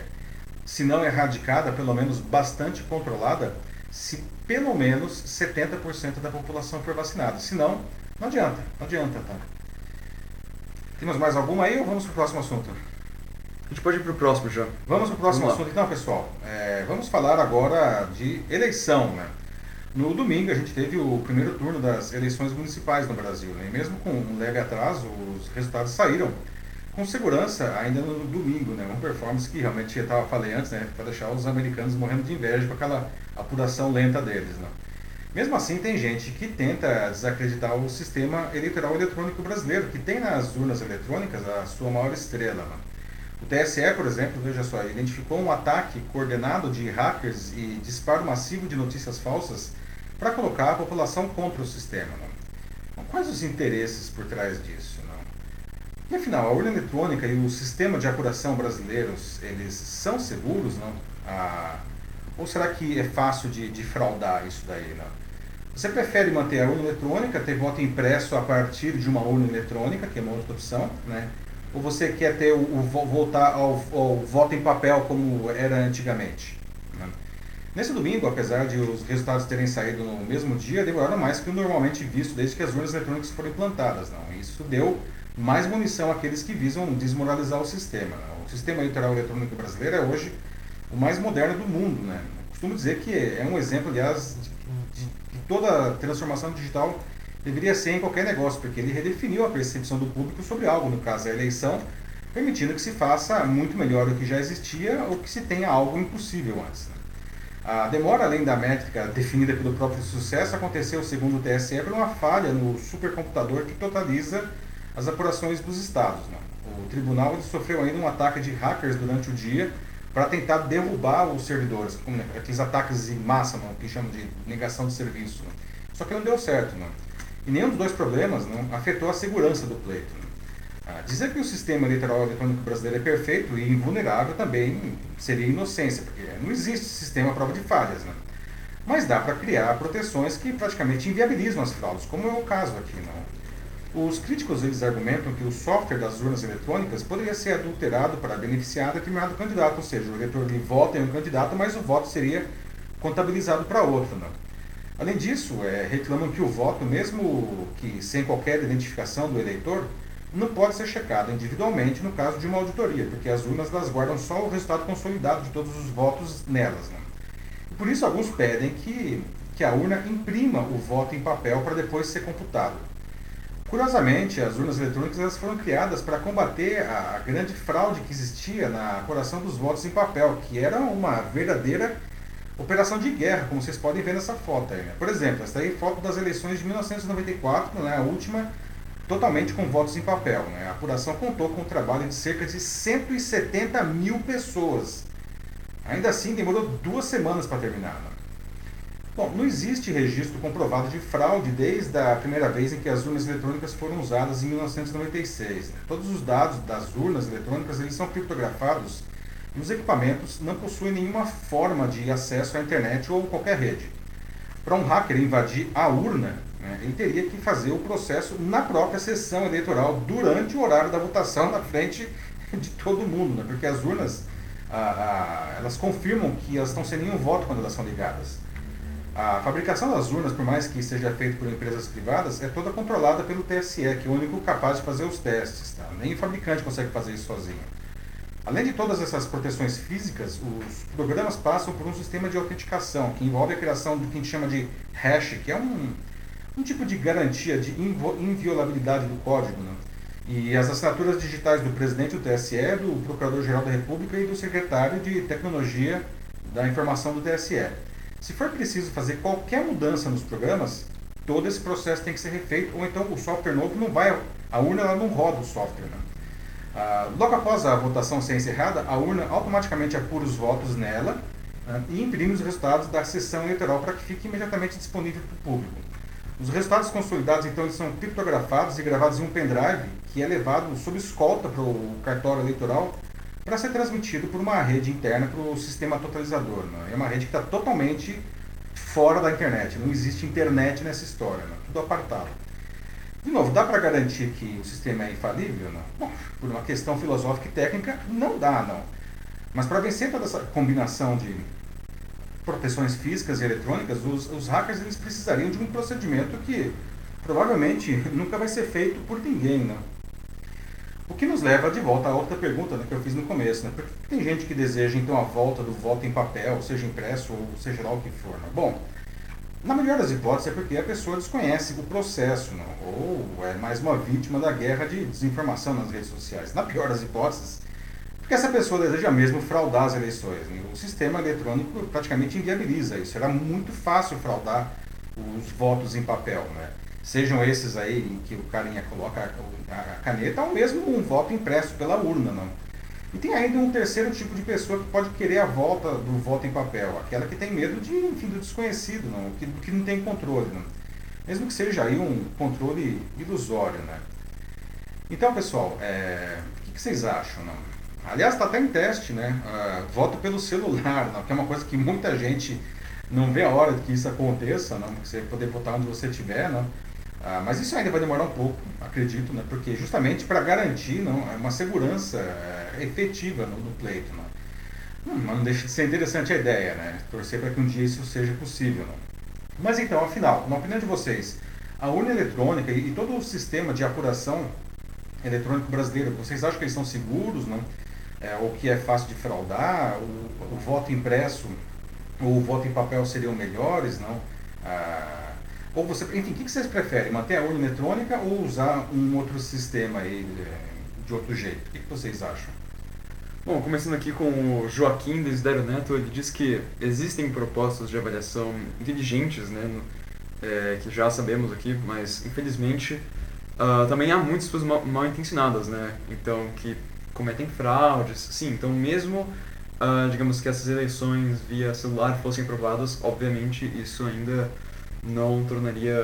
se não erradicada, pelo menos bastante controlada, se pelo menos 70% da população for vacinada. Se não, não adianta, não adianta, tá? Temos mais alguma aí ou vamos para o próximo assunto? A gente pode ir para o próximo já. Vamos para o próximo assunto então, pessoal. É, vamos falar agora de eleição, né? No domingo a gente teve o primeiro turno das eleições municipais no Brasil, né? E mesmo com um leve atraso, os resultados saíram com segurança ainda no domingo, né? Uma performance que realmente eu estava falei antes, né? Para deixar os americanos morrendo de inveja com aquela apuração lenta deles, né? Mesmo assim, tem gente que tenta desacreditar o sistema eleitoral eletrônico brasileiro, que tem nas urnas eletrônicas a sua maior estrela. Né? O TSE, por exemplo, veja só, identificou um ataque coordenado de hackers e disparo massivo de notícias falsas para colocar a população contra o sistema. Então, quais os interesses por trás disso? E afinal, a urna eletrônica e o sistema de apuração brasileiros, eles são seguros? Não? Ah, ou será que é fácil de, de fraudar isso daí? Não? Você prefere manter a urna eletrônica, ter voto impresso a partir de uma urna eletrônica, que é uma outra opção, né? ou você quer ter o, o voltar ao, ao, voto em papel como era antigamente? Né? Nesse domingo, apesar de os resultados terem saído no mesmo dia, demoraram mais que o normalmente visto desde que as urnas eletrônicas foram implantadas. Não? Isso deu mais munição àqueles que visam desmoralizar o sistema. O sistema eleitoral eletrônico brasileiro é hoje o mais moderno do mundo. Né? Eu costumo dizer que é um exemplo, aliás, de, de toda transformação digital deveria ser em qualquer negócio, porque ele redefiniu a percepção do público sobre algo, no caso a eleição, permitindo que se faça muito melhor do que já existia ou que se tenha algo impossível antes. Né? A demora, além da métrica definida pelo próprio sucesso, aconteceu, segundo o TSE, por uma falha no supercomputador que totaliza as apurações dos estados. Né? O tribunal sofreu ainda um ataque de hackers durante o dia para tentar derrubar os servidores, como, né, aqueles ataques em massa, não, que chamam de negação de serviço. Né? Só que não deu certo. Não. E nenhum dos dois problemas não afetou a segurança do pleito. Né? Ah, dizer que o sistema eleitoral eletrônico brasileiro é perfeito e invulnerável também seria inocência, porque não existe sistema à prova de falhas. Né? Mas dá para criar proteções que praticamente inviabilizam as fraudes, como é o caso aqui. Não? Os críticos eles argumentam que o software das urnas eletrônicas poderia ser adulterado para beneficiar determinado candidato, ou seja, o eleitor ele vota em um candidato, mas o voto seria contabilizado para outro. Não? Além disso, é, reclamam que o voto, mesmo que sem qualquer identificação do eleitor, não pode ser checado individualmente no caso de uma auditoria, porque as urnas elas guardam só o resultado consolidado de todos os votos nelas. Né? Por isso, alguns pedem que, que a urna imprima o voto em papel para depois ser computado. Curiosamente, as urnas eletrônicas elas foram criadas para combater a grande fraude que existia na apuração dos votos em papel, que era uma verdadeira operação de guerra, como vocês podem ver nessa foto aí. Né? Por exemplo, essa aí é foto das eleições de 1994, né? a última totalmente com votos em papel. Né? A apuração contou com o trabalho de cerca de 170 mil pessoas. Ainda assim, demorou duas semanas para terminar. Né? Bom, não existe registro comprovado de fraude desde a primeira vez em que as urnas eletrônicas foram usadas em 1996. Né? Todos os dados das urnas eletrônicas eles são criptografados e os equipamentos não possuem nenhuma forma de acesso à internet ou qualquer rede. Para um hacker invadir a urna, né, ele teria que fazer o processo na própria sessão eleitoral, durante o horário da votação, na frente *laughs* de todo mundo, né? porque as urnas ah, ah, elas confirmam que elas estão sem nenhum voto quando elas são ligadas. A fabricação das urnas, por mais que seja feita por empresas privadas, é toda controlada pelo TSE, que é o único capaz de fazer os testes. Tá? Nem o fabricante consegue fazer isso sozinho. Além de todas essas proteções físicas, os programas passam por um sistema de autenticação, que envolve a criação do que a gente chama de hash, que é um, um tipo de garantia de inviolabilidade do código. Né? E as assinaturas digitais do presidente do TSE, do Procurador-Geral da República e do secretário de Tecnologia da Informação do TSE. Se for preciso fazer qualquer mudança nos programas, todo esse processo tem que ser refeito, ou então o software novo não vai, a urna ela não roda o software. Né? Ah, logo após a votação ser encerrada, a urna automaticamente apura os votos nela né, e imprime os resultados da sessão eleitoral para que fique imediatamente disponível para o público. Os resultados consolidados, então, eles são criptografados e gravados em um pendrive que é levado sob escolta para o cartório eleitoral para ser transmitido por uma rede interna para o sistema totalizador. Né? É uma rede que está totalmente fora da internet, não existe internet nessa história, né? tudo apartado. De novo, dá para garantir que o sistema é infalível? Não? Bom, por uma questão filosófica e técnica, não dá, não. Mas para vencer toda essa combinação de proteções físicas e eletrônicas, os, os hackers eles precisariam de um procedimento que provavelmente *laughs* nunca vai ser feito por ninguém, não? O que nos leva de volta à outra pergunta né, que eu fiz no começo. Né? Porque tem gente que deseja então a volta do voto em papel, seja impresso ou seja lá o que for. Né? Bom, na melhor das hipóteses é porque a pessoa desconhece o processo, né? ou é mais uma vítima da guerra de desinformação nas redes sociais. Na pior das hipóteses, porque essa pessoa deseja mesmo fraudar as eleições. Né? O sistema eletrônico praticamente inviabiliza isso. Será muito fácil fraudar os votos em papel. Né? Sejam esses aí em que o carinha coloca a, caneta, ou mesmo um voto impresso pela urna. Não. E tem ainda um terceiro tipo de pessoa que pode querer a volta do voto em papel, aquela que tem medo de, enfim, do desconhecido, não, que, que não tem controle. Não. Mesmo que seja aí um controle ilusório. Né? Então, pessoal, é, o que, vocês acham? Não? Aliás, está até em teste, né? Voto pelo celular, não, que é uma coisa que muita gente não vê a hora de que isso aconteça, não, você poder votar onde você estiver, não. Ah, mas isso ainda vai demorar um pouco, acredito, né? porque justamente para garantir não, é uma segurança é, efetiva no, no pleito. Não. Hum, mas não deixa de ser interessante a ideia, né? torcer para que um dia isso seja possível. Não. Mas então, afinal, na opinião de vocês, a urna eletrônica e, e todo o sistema de apuração eletrônico brasileiro, vocês acham que eles são seguros, não? É, ou que é fácil de fraudar? O, o voto impresso ou o voto em papel seriam melhores, não? Ah, ou você, enfim, o que vocês preferem? Manter a urna eletrônica ou usar um outro sistema aí é, de outro jeito? O que vocês acham? Bom, começando aqui com o Joaquim Desiderio Neto, ele diz que existem propostas de avaliação inteligentes, né, é, que já sabemos aqui, mas infelizmente uh, também há muitas pessoas mal, mal, intencionadas, né, então que cometem fraudes, sim, então mesmo, uh, digamos que essas eleições via celular fossem aprovadas, obviamente isso ainda não tornaria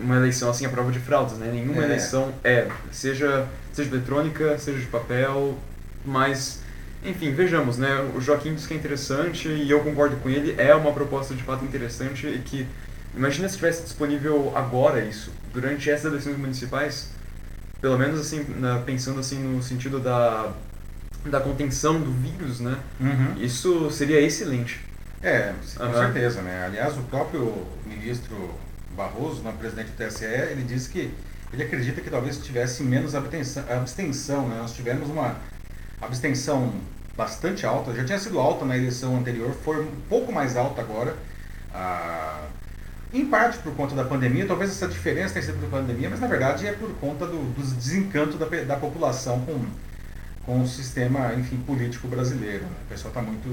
uma eleição assim a prova de fraudes, né? Nenhuma é. eleição é, seja, seja eletrônica, seja de papel, mas, enfim, vejamos, né? O Joaquim diz que é interessante e eu concordo com ele, é uma proposta de fato interessante e que, imagina se tivesse disponível agora isso, durante essas eleições municipais, pelo menos assim, na, pensando assim no sentido da, da contenção do vírus, né? Uhum. Isso seria excelente. É, com uhum. certeza, né? Aliás, o próprio ministro Barroso, no presidente do TSE, ele disse que ele acredita que talvez tivesse menos abstenção, abstenção né? Nós tivemos uma abstenção bastante alta, já tinha sido alta na eleição anterior, foi um pouco mais alta agora. Ah, em parte por conta da pandemia, talvez essa diferença tenha sido por pandemia, mas na verdade é por conta do, do desencanto da, da população com com o sistema, enfim, político brasileiro. Né? O pessoal está muito,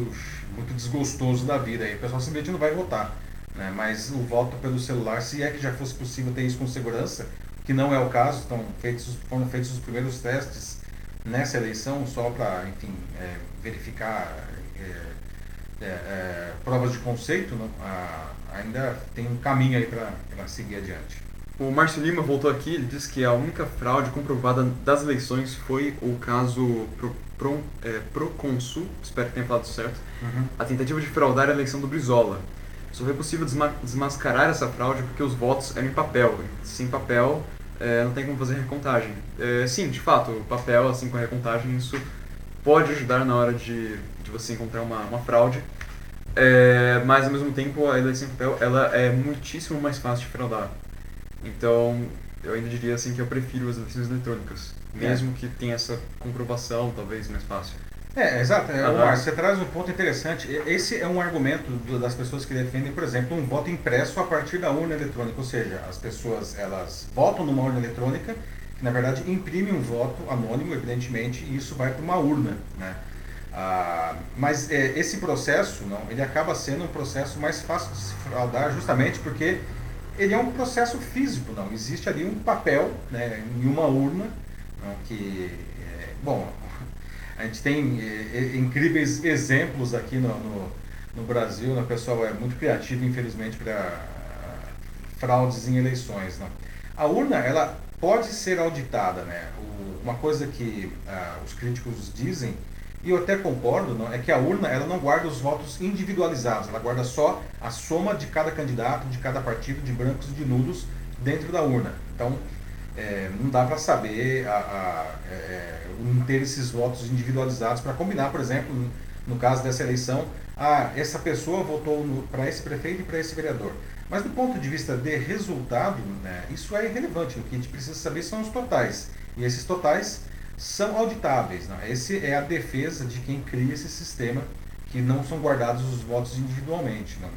muito desgostoso da vida aí. O pessoal simplesmente não vai votar. Né? Mas o voto pelo celular, se é que já fosse possível ter isso com segurança, que não é o caso, estão feitos, foram feitos os primeiros testes nessa eleição só para, enfim, é, verificar é, é, é, provas de conceito, não, a, ainda tem um caminho aí para seguir adiante. O Márcio Lima voltou aqui, ele disse que a única fraude comprovada das eleições foi o caso Pro, Pro, é, Proconsul, espero que tenha falado certo, uhum. a tentativa de fraudar a eleição do Brizola. Só foi possível desma desmascarar essa fraude porque os votos eram em papel. Sem papel, é, não tem como fazer recontagem. É, sim, de fato, papel, assim, com a recontagem, isso pode ajudar na hora de, de você encontrar uma, uma fraude. É, mas, ao mesmo tempo, a eleição em papel ela é muitíssimo mais fácil de fraudar. Então, eu ainda diria assim que eu prefiro as eleições eletrônicas, é. mesmo é. que tenha essa comprovação talvez mais fácil. É, exato. Uhum. você traz um ponto interessante. Esse é um argumento das pessoas que defendem, por exemplo, um voto impresso a partir da urna eletrônica. Ou seja, as pessoas elas votam numa urna eletrônica, que na verdade imprime um voto anônimo, evidentemente, e isso vai para uma urna. Né? Ah, mas é, esse processo, não, ele acaba sendo um processo mais fácil de se fraudar justamente porque ele é um processo físico, não. Existe ali um papel né, em uma urna não, que, é, bom, *laughs* a gente tem é, incríveis exemplos aqui no, no, no Brasil, né, o pessoal é muito criativo, infelizmente, para fraudes em eleições. Não. A urna, ela pode ser auditada, né? O, uma coisa que ah, os críticos dizem e eu até concordo, não, é que a urna ela não guarda os votos individualizados, ela guarda só a soma de cada candidato, de cada partido, de brancos e de nulos dentro da urna. Então, é, não dá para saber, a, a, é, é, ter esses votos individualizados para combinar, por exemplo, no caso dessa eleição, ah, essa pessoa votou para esse prefeito e para esse vereador. Mas do ponto de vista de resultado, né, isso é irrelevante. O que a gente precisa saber são os totais. E esses totais são auditáveis. Né? Essa é a defesa de quem cria esse sistema, que não são guardados os votos individualmente. Né?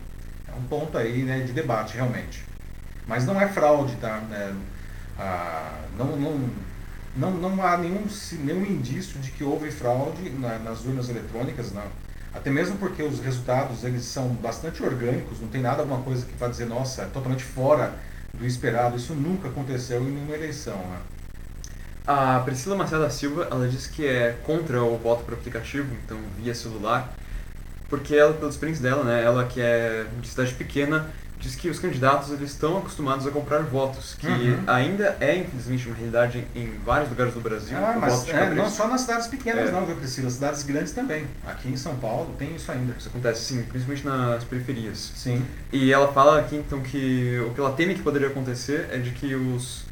É um ponto aí né, de debate, realmente. Mas não é fraude, tá? É, ah, não, não, não, não há nenhum, nenhum indício de que houve fraude na, nas urnas eletrônicas, não. Até mesmo porque os resultados eles são bastante orgânicos, não tem nada alguma coisa que vai dizer, nossa, é totalmente fora do esperado. Isso nunca aconteceu em nenhuma eleição. Né? A Priscila Macedo da Silva, ela disse que é contra o voto por aplicativo, então via celular, porque ela, pelos experiência dela, né, ela que é de cidade pequena, diz que os candidatos eles estão acostumados a comprar votos, que uhum. ainda é infelizmente uma realidade em vários lugares do Brasil. Ah, mas é, não só nas cidades pequenas é. não, viu Priscila, cidades grandes também. Aqui em São Paulo tem isso ainda. Isso acontece sim, principalmente nas periferias. Sim. E ela fala aqui então que o que ela teme que poderia acontecer é de que os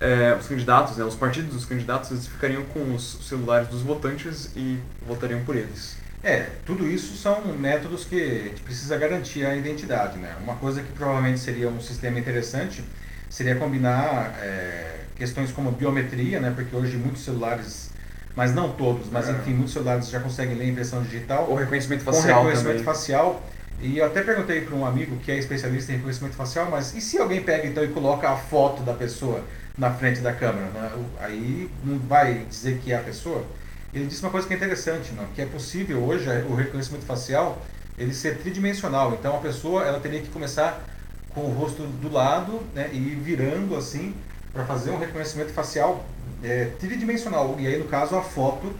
é, os candidatos, né, os partidos dos candidatos, eles ficariam com os celulares dos votantes e votariam por eles. É, tudo isso são métodos que a gente precisa garantir a identidade. Né? Uma coisa que provavelmente seria um sistema interessante seria combinar é, questões como biometria, né? porque hoje muitos celulares, mas não todos, mas é. enfim, muitos celulares já conseguem ler impressão digital. Ou reconhecimento facial. Ou reconhecimento também. facial. E eu até perguntei para um amigo que é especialista em reconhecimento facial, mas e se alguém pega então e coloca a foto da pessoa? Na frente da câmera. Né? Aí não vai dizer que é a pessoa. Ele disse uma coisa que é interessante, né? que é possível hoje o reconhecimento facial ele ser tridimensional. Então a pessoa ela teria que começar com o rosto do lado né? e ir virando assim para fazer um reconhecimento facial é, tridimensional. E aí no caso a foto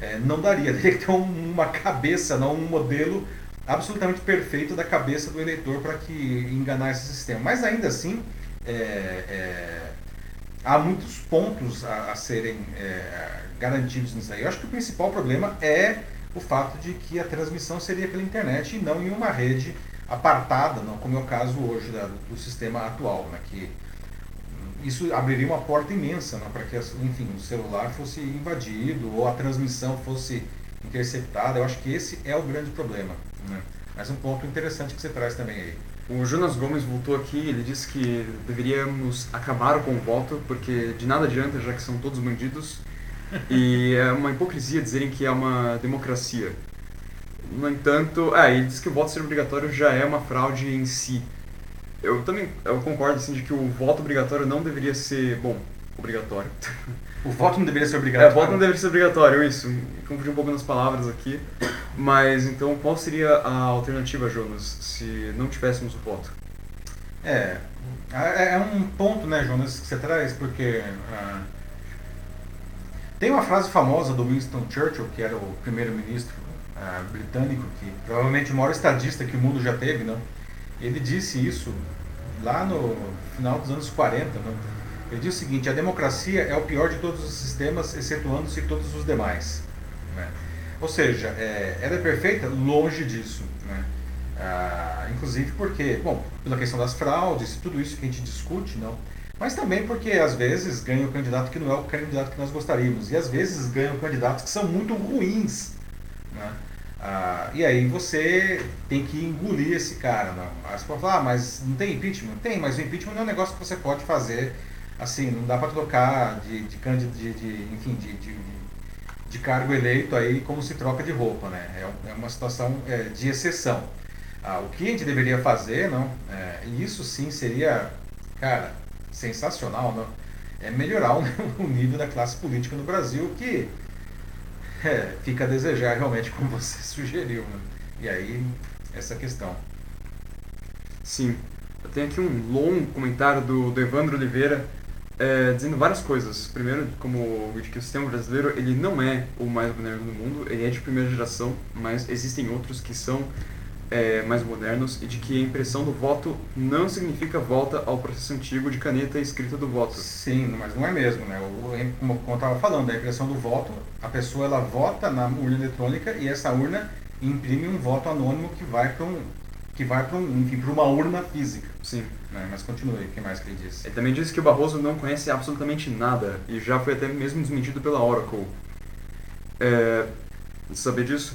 é, não daria, *laughs* teria que ter um, uma cabeça, não um modelo absolutamente perfeito da cabeça do eleitor para que enganar esse sistema. Mas ainda assim é, é há muitos pontos a, a serem é, garantidos nisso aí. Eu acho que o principal problema é o fato de que a transmissão seria pela internet e não em uma rede apartada, não como é o caso hoje da, do sistema atual, né, que isso abriria uma porta imensa né, para que, enfim, o celular fosse invadido ou a transmissão fosse interceptada. Eu acho que esse é o grande problema. Né? Mas um ponto interessante que você traz também aí. O Jonas Gomes voltou aqui, ele disse que deveríamos acabar com o voto, porque de nada adianta, já que são todos bandidos. *laughs* E é uma hipocrisia dizerem que é uma democracia. No entanto, é, ele diz que o voto ser obrigatório já é uma fraude em si. Eu também eu concordo assim, de que o voto obrigatório não deveria ser, bom, obrigatório. *laughs* O voto não deveria ser obrigatório? É, o voto não deveria ser obrigatório, isso. Confundi um pouco nas palavras aqui. Mas então qual seria a alternativa, Jonas, se não tivéssemos o voto? É, é, é um ponto, né, Jonas, que você traz, porque uh, tem uma frase famosa do Winston Churchill, que era o primeiro-ministro uh, britânico, que provavelmente o maior estadista que o mundo já teve, não? ele disse isso lá no final dos anos 40. Não? Ele disse o seguinte: a democracia é o pior de todos os sistemas, excetuando-se todos os demais. Né? Ou seja, é, ela é perfeita? Longe disso. Né? Ah, inclusive porque, bom, pela questão das fraudes, tudo isso que a gente discute, não. Mas também porque às vezes ganha o candidato que não é o candidato que nós gostaríamos. E às vezes ganham candidatos que são muito ruins. Né? Ah, e aí você tem que engolir esse cara. Não? Aí você pode falar, ah, mas não tem impeachment? Tem, mas o impeachment não é um negócio que você pode fazer assim, não dá para trocar de, de, de, de, enfim, de, de, de, cargo eleito aí como se troca de roupa, né? É, é uma situação é, de exceção. Ah, o que a gente deveria fazer, não? É, e isso sim seria, cara, sensacional, não? É melhorar o, *laughs* o nível da classe política no Brasil, que é, fica a desejar realmente, como você *laughs* sugeriu. Né? E aí, essa questão. Sim. Eu tenho aqui um longo comentário do, do Evandro Oliveira é, dizendo várias coisas. Primeiro, como de que o sistema brasileiro ele não é o mais moderno do mundo, ele é de primeira geração, mas existem outros que são é, mais modernos e de que a impressão do voto não significa volta ao processo antigo de caneta e escrita do voto. Sim, mas não é mesmo, né? O, como eu estava falando, a impressão do voto, a pessoa ela vota na urna eletrônica e essa urna imprime um voto anônimo que vai para um que vai para um, enfim, para uma urna física. Sim. Né? Mas continue, o que mais que ele disse? Ele também disse que o Barroso não conhece absolutamente nada e já foi até mesmo desmentido pela Oracle. É, saber disso?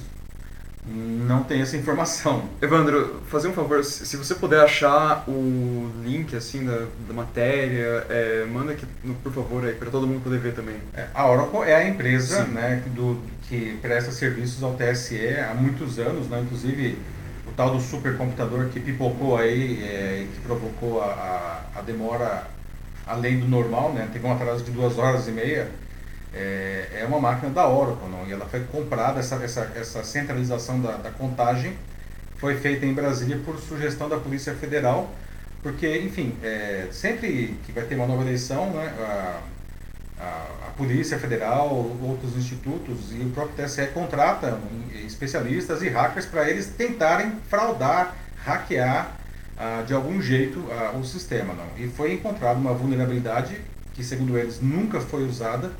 Não tem essa informação. Evandro, fazer um favor, se você puder achar o link assim da, da matéria, é, manda aqui, por favor, aí para todo mundo poder ver também. É, a Oracle é a empresa né, do, que presta serviços ao TSE há muitos anos, né, inclusive o tal do supercomputador que pipocou aí é, e que provocou a, a, a, demora além do normal, né? Teve um atraso de duas horas e meia. É, é uma máquina da Oracle, não? E ela foi comprada, essa, essa, essa centralização da, da contagem foi feita em Brasília por sugestão da Polícia Federal, porque, enfim, é, sempre que vai ter uma nova eleição, né, a, a, a, Polícia Federal, outros institutos e o próprio TSE contratam especialistas e hackers para eles tentarem fraudar, hackear ah, de algum jeito ah, o sistema. Não. E foi encontrada uma vulnerabilidade que, segundo eles, nunca foi usada.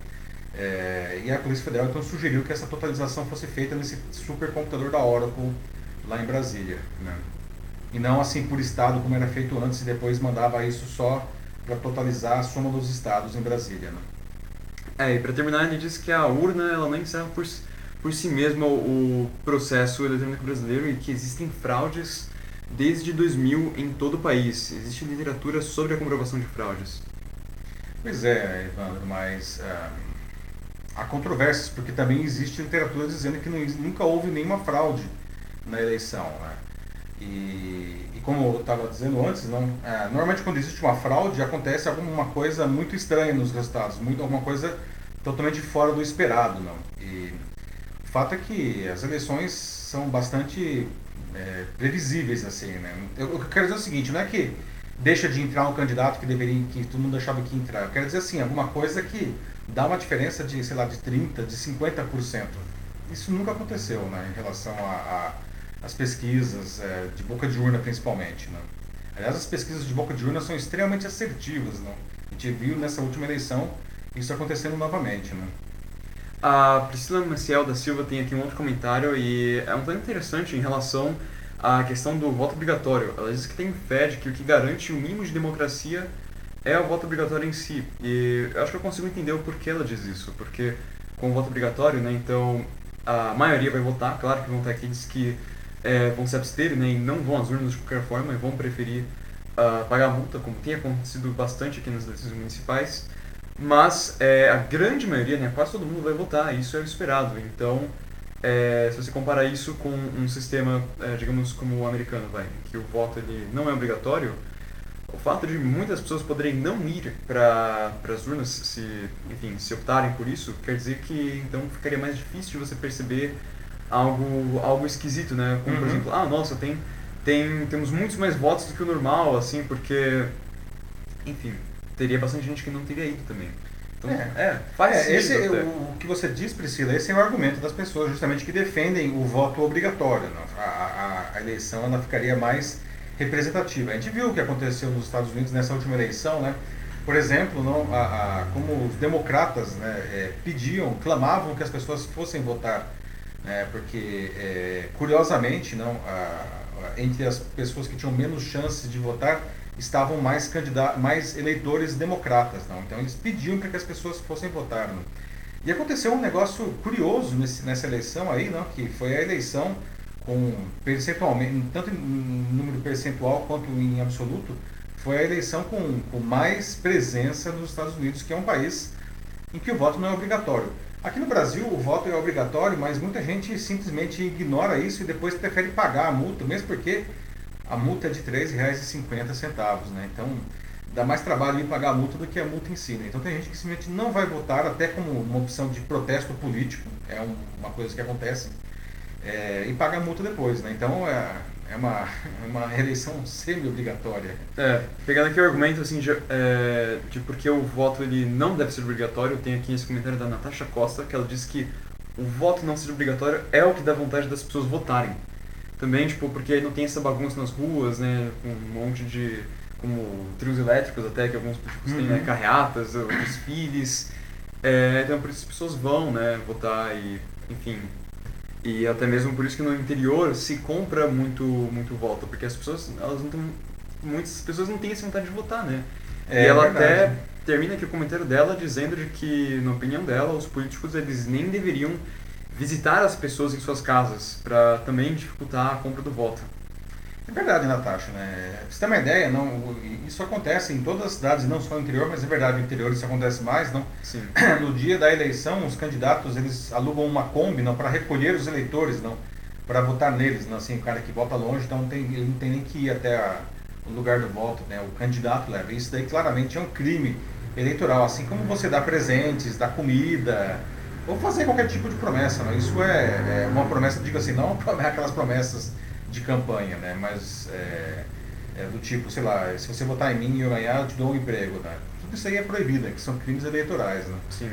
É, e a Polícia Federal então sugeriu que essa totalização fosse feita nesse supercomputador da Oracle lá em Brasília. Né? E não assim por estado como era feito antes e depois mandava isso só para totalizar a soma dos estados em Brasília. Né? É, e para terminar, ele disse que a urna ela não encerra por, por si mesma o, processo eletrônico brasileiro e que existem fraudes desde 2000 em todo o país. Existe literatura sobre a comprovação de fraudes. Pois é, Evandro, mas há controvérsias, porque também existe literatura dizendo que não, nunca houve nenhuma fraude na eleição. Né? E, e, como eu estava dizendo antes, não, é, normalmente quando existe uma fraude acontece alguma coisa muito estranha nos resultados, muito, alguma coisa totalmente fora do esperado. Não. E o fato é que as eleições são bastante é, previsíveis. assim. Né? Eu, eu, quero dizer o seguinte, não é que deixa de entrar um candidato que deveria que todo mundo achava que ia entrar. Eu quero dizer assim, alguma coisa que dá uma diferença de, sei lá, de 30%, de 50%. Isso nunca aconteceu né, em relação a, a as pesquisas é, de boca de urna principalmente. Né? Aliás, as pesquisas de boca de urna são extremamente assertivas. Né? A gente viu nessa última eleição isso acontecendo novamente. Né? A Priscila Maciel da Silva tem aqui um outro comentário e é um tanto interessante em relação à questão do voto obrigatório. Ela diz que tem fé de que o que garante o mínimo de democracia é o voto obrigatório em si. E eu acho que eu consigo entender o porquê ela diz isso. Porque com o voto obrigatório, né, então a maioria vai votar, claro que vão ter aqueles que é, vão se abster né, e não vão às urnas de qualquer forma e vão preferir uh, pagar multa, como tem acontecido bastante aqui nas eleições municipais. Mas é, a grande maioria, né, quase todo mundo vai votar, isso é o esperado. Então, é, se você comparar isso com um sistema, é, digamos, como o americano, vai, que o voto ele não é obrigatório, o fato de muitas pessoas poderem não ir para as urnas, se, enfim, se optarem por isso, quer dizer que então ficaria mais difícil de você perceber algo, algo esquisito, né? Como, uhum. por exemplo, ah, nossa, tem, tem, temos muitos mais votos do que o normal, assim, porque, enfim, teria bastante gente que não teria ido também. Então, é, é faz é, esse, o, o, que você diz, Priscila, esse é o argumento das pessoas justamente que defendem o voto obrigatório. Né? A, a, a, eleição ela ficaria mais representativa. A gente viu o que aconteceu nos Estados Unidos nessa última eleição, né? Por exemplo, não, a, a, como os democratas né, é, pediam, clamavam que as pessoas fossem votar, né, porque, é, curiosamente, não, a, entre as pessoas que tinham menos chances de votar, estavam mais, candidatos, mais eleitores democratas. Não? Então, eles pediam para que as pessoas fossem votar. Não? E aconteceu um negócio curioso nesse, nessa eleição aí, não? que foi a eleição com percentualmente, tanto em número percentual quanto em absoluto, foi a eleição com, com mais presença nos Estados Unidos, que é um país em que o voto não é obrigatório. Aqui no Brasil o voto é obrigatório, mas muita gente simplesmente ignora isso e depois prefere pagar a multa, mesmo porque a multa é de R$ 3,50, né? Então dá mais trabalho em pagar a multa do que a multa em si. Né? Então tem gente que simplesmente não vai votar até como uma opção de protesto político, é uma coisa que acontece, é, e paga a multa depois. Né? Então é, é uma, é uma eleição semi-obrigatória. É, pegando aqui o argumento assim, de, é, de porque o voto ele não deve ser obrigatório, tem aqui esse comentário da Natasha Costa, que ela diz que o voto não ser obrigatório é o que dá vontade das pessoas votarem. Também, tipo, porque não tem essa bagunça nas ruas, né, com um monte de, como trios elétricos até, que alguns políticos uhum. têm, né, uhum. carreatas, desfiles. É, então, por isso as pessoas vão, né, votar e, enfim, e até mesmo por isso que no interior se compra muito, muito voto, porque as pessoas, elas não têm, muitas pessoas não têm essa vontade de votar, né? É, e ela verdade. até termina aqui o comentário dela dizendo de que, na opinião dela, os políticos eles nem deveriam visitar as pessoas em suas casas para também dificultar a compra do voto. É verdade, Natasha. Né? Você ter uma ideia, não, isso acontece em todas as cidades, não só no interior, mas é verdade, no interior isso acontece mais. Não? Sim. *clears throat* No dia da eleição, os candidatos eles alugam uma Kombi para recolher os eleitores, não, para votar neles. Não? Assim, o cara que vota longe, então não tem, ele não tem nem que ir até a, o lugar do voto, né? o candidato leva. Isso daí claramente é um crime eleitoral, assim como você dá presentes, dá comida, ou fazer qualquer tipo de promessa. Não? Isso é, é uma promessa, digo assim, não *laughs* aquelas promessas de campanha, né? Mas é, é, do tipo, sei lá, se você votar em mim e eu ganhar, eu te dou um emprego, né? Tudo isso aí é proibido, né? que são crimes eleitorais, né? Sim.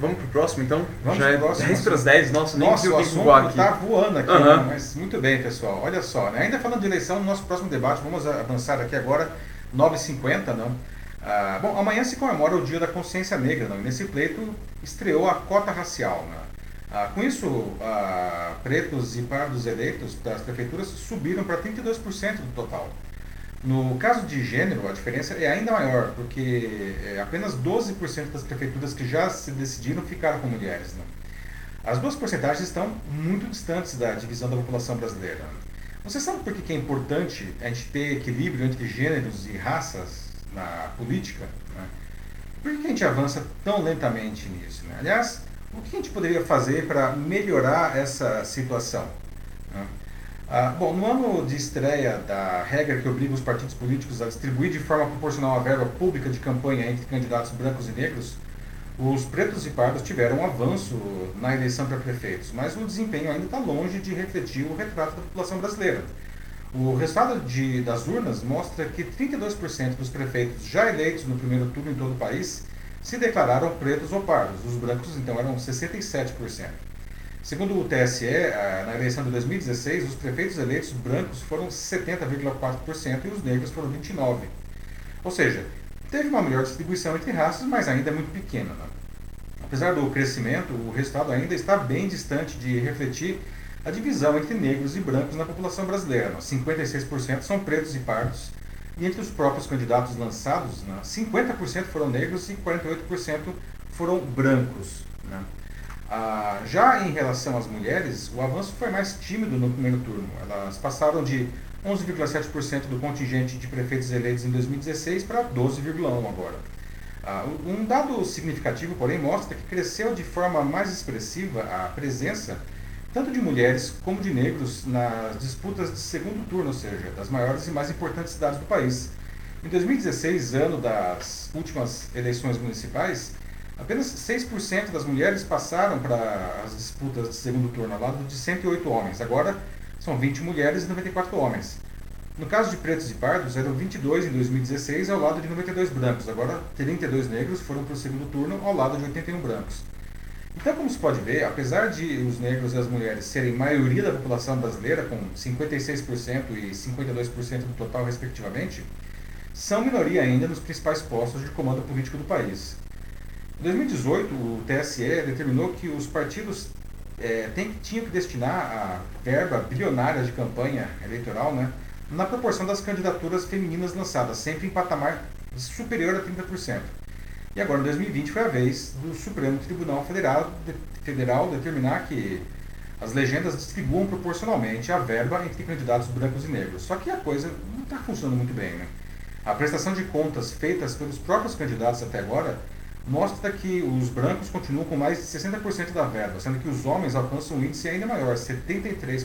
Vamos pro próximo então? Vamos Já pro próximo. 10 para as 10, nossa, nem nossa, o assunto aqui. tá voando aqui, uhum. né? mas muito bem, pessoal. Olha só, né? ainda falando de eleição, no nosso próximo debate, vamos avançar aqui agora, 9h50, não? Ah, bom, amanhã se comemora o Dia da Consciência Negra, não? E nesse pleito estreou a cota racial, né? Ah, com isso, ah, pretos e pardos eleitos das prefeituras subiram para 32% do total. No caso de gênero, a diferença é ainda maior, porque é, apenas 12% das prefeituras que já se decidiram ficaram com mulheres. Né? As duas porcentagens estão muito distantes da divisão da população brasileira. Você sabe por que é importante a gente ter equilíbrio entre gêneros e raças na política? Né? Por que a gente avança tão lentamente nisso? Né? Aliás, o que a gente poderia fazer para melhorar essa situação? Né? Ah, bom, no ano de estreia da regra que obriga os partidos políticos a distribuir de forma proporcional a verba pública de campanha entre candidatos brancos e negros, os pretos e pardos tiveram um avanço na eleição para prefeitos, mas o desempenho ainda está longe de refletir o retrato da população brasileira. O resultado de, das urnas mostra que 32% dos prefeitos já eleitos no primeiro turno em todo o país se declararam pretos ou pardos. Os brancos, então, eram 67%. Segundo o TSE, na eleição de 2016, os prefeitos eleitos brancos foram 70,4% e os negros foram 29%. Ou seja, teve uma melhor distribuição entre raças, mas ainda é muito pequena. Né? Apesar do crescimento, o resultado ainda está bem distante de refletir a divisão entre negros e brancos na população brasileira. 56% são pretos e pardos, e entre os próprios candidatos lançados, né, 50% foram negros e 48% foram brancos. Né. Ah, já em relação às mulheres, o avanço foi mais tímido no primeiro turno. Elas passaram de 11,7% do contingente de prefeitos eleitos em 2016 para 12,1% agora. Ah, um dado significativo, porém, mostra que cresceu de forma mais expressiva a presença tanto de mulheres como de negros nas disputas de segundo turno, ou seja, das maiores e mais importantes cidades do país. Em 2016, ano das últimas eleições municipais, apenas 6% das mulheres passaram para as disputas de segundo turno, ao lado de 108 homens. Agora são 20 mulheres e 94 homens. No caso de pretos e pardos, eram 22 em 2016 ao lado de 92 brancos. Agora, 32 negros foram para o segundo turno ao lado de 81 brancos. Então, como se pode ver, apesar de os negros e as mulheres serem maioria da população brasileira, com 56% e 52% do total, respectivamente, são minoria ainda nos principais postos de comando político do país. Em 2018, o TSE determinou que os partidos é, tem, tinham que destinar a verba bilionária de campanha eleitoral né, na proporção das candidaturas femininas lançadas, sempre em patamar superior a 30%. E agora, em 2020, foi a vez do Supremo Tribunal Federal, de, Federal determinar que as legendas distribuam proporcionalmente a verba entre candidatos brancos e negros. Só que a coisa não está funcionando muito bem. Né? A prestação de contas feitas pelos próprios candidatos até agora mostra que os brancos continuam com mais de 60% da verba, sendo que os homens alcançam um índice ainda maior, 73%.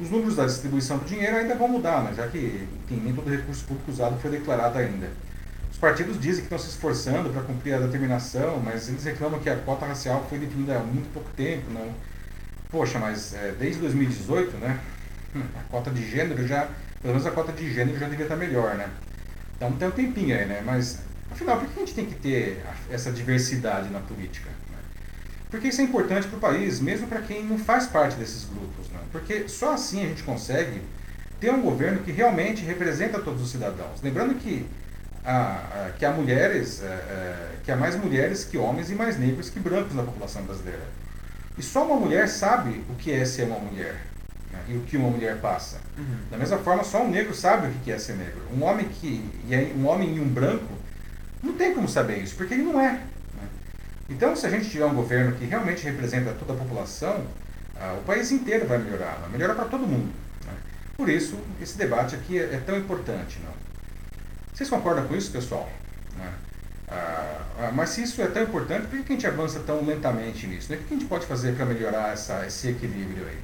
Os números da distribuição do dinheiro ainda vão mudar, né, já que enfim, nem todo recurso público usado foi declarado ainda. Os partidos dizem que estão se esforçando para cumprir a determinação, mas eles reclamam que a cota racial foi definida há muito pouco tempo. Não... Poxa, mas é, desde 2018, né, a cota de gênero já, pelo menos a cota de gênero já devia estar melhor, né? Então tem um tempinho aí, né? Mas Afinal, por que a gente tem que ter essa diversidade na política? Né? Porque isso é importante para o país, mesmo para quem não faz parte desses grupos. Né? Porque só assim a gente consegue ter um governo que realmente representa todos os cidadãos. Lembrando que há, que há mulheres, é, é, que há mais mulheres que homens e mais negros que brancos na população brasileira. E só uma mulher sabe o que é ser uma mulher né? e o que uma mulher passa. Uhum. Da mesma forma, só um negro sabe o que é ser negro. Um homem que um homem e um branco não tem como saber isso, porque ele não é. Né? Então, se a gente tiver um governo que realmente representa toda a população, o país inteiro vai melhorar, vai melhorar para todo mundo. Né? Por isso, esse debate aqui é, é, tão importante. Não? Vocês concordam com isso, pessoal? Né? Ah, ah, mas se isso é tão importante, por que a gente avança tão lentamente nisso? Né? O que a gente pode fazer para melhorar essa, esse equilíbrio aí?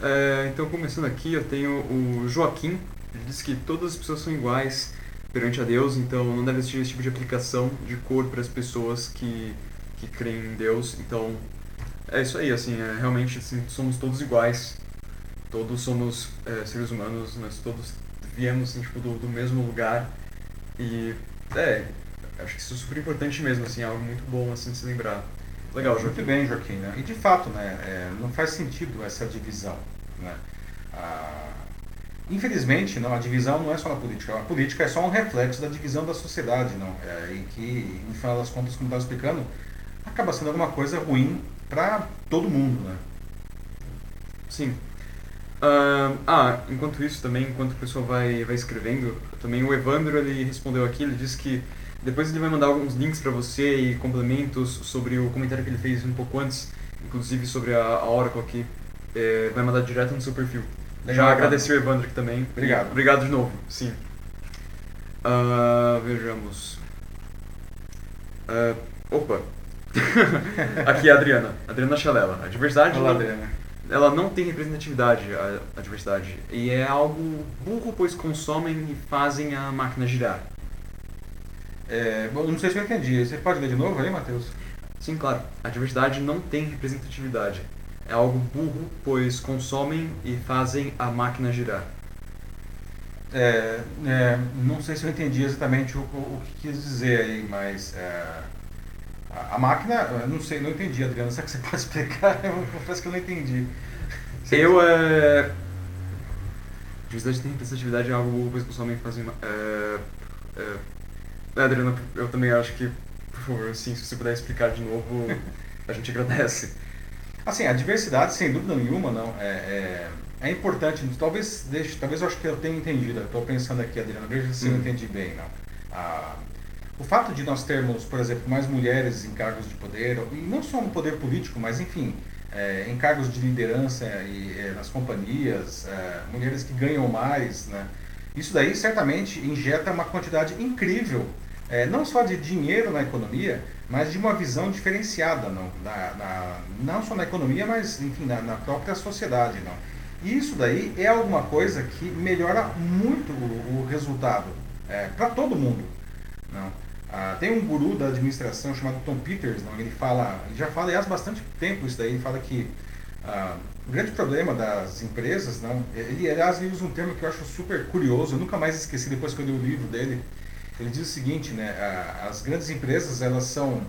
É, então, começando aqui, eu tenho o Joaquim. Ele diz que todas as pessoas são iguais, perante a Deus, então não deve existir esse tipo de aplicação de cor para as pessoas que, que creem em Deus. Então, é isso aí, assim, é, realmente assim, somos todos iguais, todos somos é, seres humanos, nós todos viemos assim, tipo, do, do mesmo lugar e, é, acho que isso é super importante mesmo, assim, é algo muito bom assim, de se lembrar. Legal, Joaquim. Muito bem, Joaquim. Né? E de fato, né, é, não faz sentido essa divisão. Né? Ah, Infelizmente, não, a divisão não é só na política. A política é só um reflexo da divisão da sociedade, não? É, e que, no final das contas, como estava explicando, acaba sendo alguma coisa ruim para todo mundo, né? Sim. Uh, ah, enquanto isso também, enquanto o pessoal vai, vai escrevendo, também o Evandro ele respondeu aqui, ele disse que depois ele vai mandar alguns links para você e complementos sobre o comentário que ele fez um pouco antes, inclusive sobre a, a Oracle aqui, é, vai mandar direto no seu perfil. Já agradeci o Evandro aqui também. Obrigado. Obrigado de novo, sim. Uh, vejamos. Uh, opa. *laughs* aqui é a Adriana. Adriana Chalela. A diversidade. Olá, Adriana. Ela não tem representatividade, a, a diversidade. E é algo burro, pois consomem e fazem a máquina girar. É, bom, não sei se eu entendi. Você pode ler de novo aí, Matheus? Sim, claro. A diversidade não tem representatividade é algo burro, pois consomem e fazem a máquina girar. É, é, não sei se eu entendi exatamente o, o, que quis dizer aí, mas é, a, a, máquina, não sei, não entendi, Adriano. Será que você *laughs* pode explicar? Eu confesso que eu não entendi. Você eu, é... Diversidade tem representatividade é algo burro, pois consomem e fazem... É, é, é, Adriano, eu também acho que, por favor, assim, se você puder explicar de novo, *laughs* a gente agradece. Assim, a diversidade, sem dúvida nenhuma, não, é, é, é importante. Talvez, deixe, talvez eu acho que eu tenha entendido. Estou pensando aqui, Adriano, veja se eu uhum. entendi bem, não. Ah, o fato de nós termos, por exemplo, mais mulheres em cargos de poder, e não só no poder político, mas enfim, é, em cargos de liderança e é, nas companhias, é, mulheres que ganham mais, né? Isso daí certamente injeta uma quantidade incrível, é, não só de dinheiro na economia, mas de uma visão diferenciada, não, na, na, não só na economia, mas enfim, na, na, própria sociedade. Não. E isso daí é alguma coisa que melhora muito o, o resultado é, para todo mundo. Não. Ah, tem um guru da administração chamado Tom Peters, não, ele fala, ele já fala há bastante tempo isso daí, ele fala que Ah, o grande problema das empresas, não, ele aliás ele usa um termo que eu acho super curioso, eu nunca mais esqueci depois que eu li o livro dele. Ele diz o seguinte, né, as grandes empresas elas são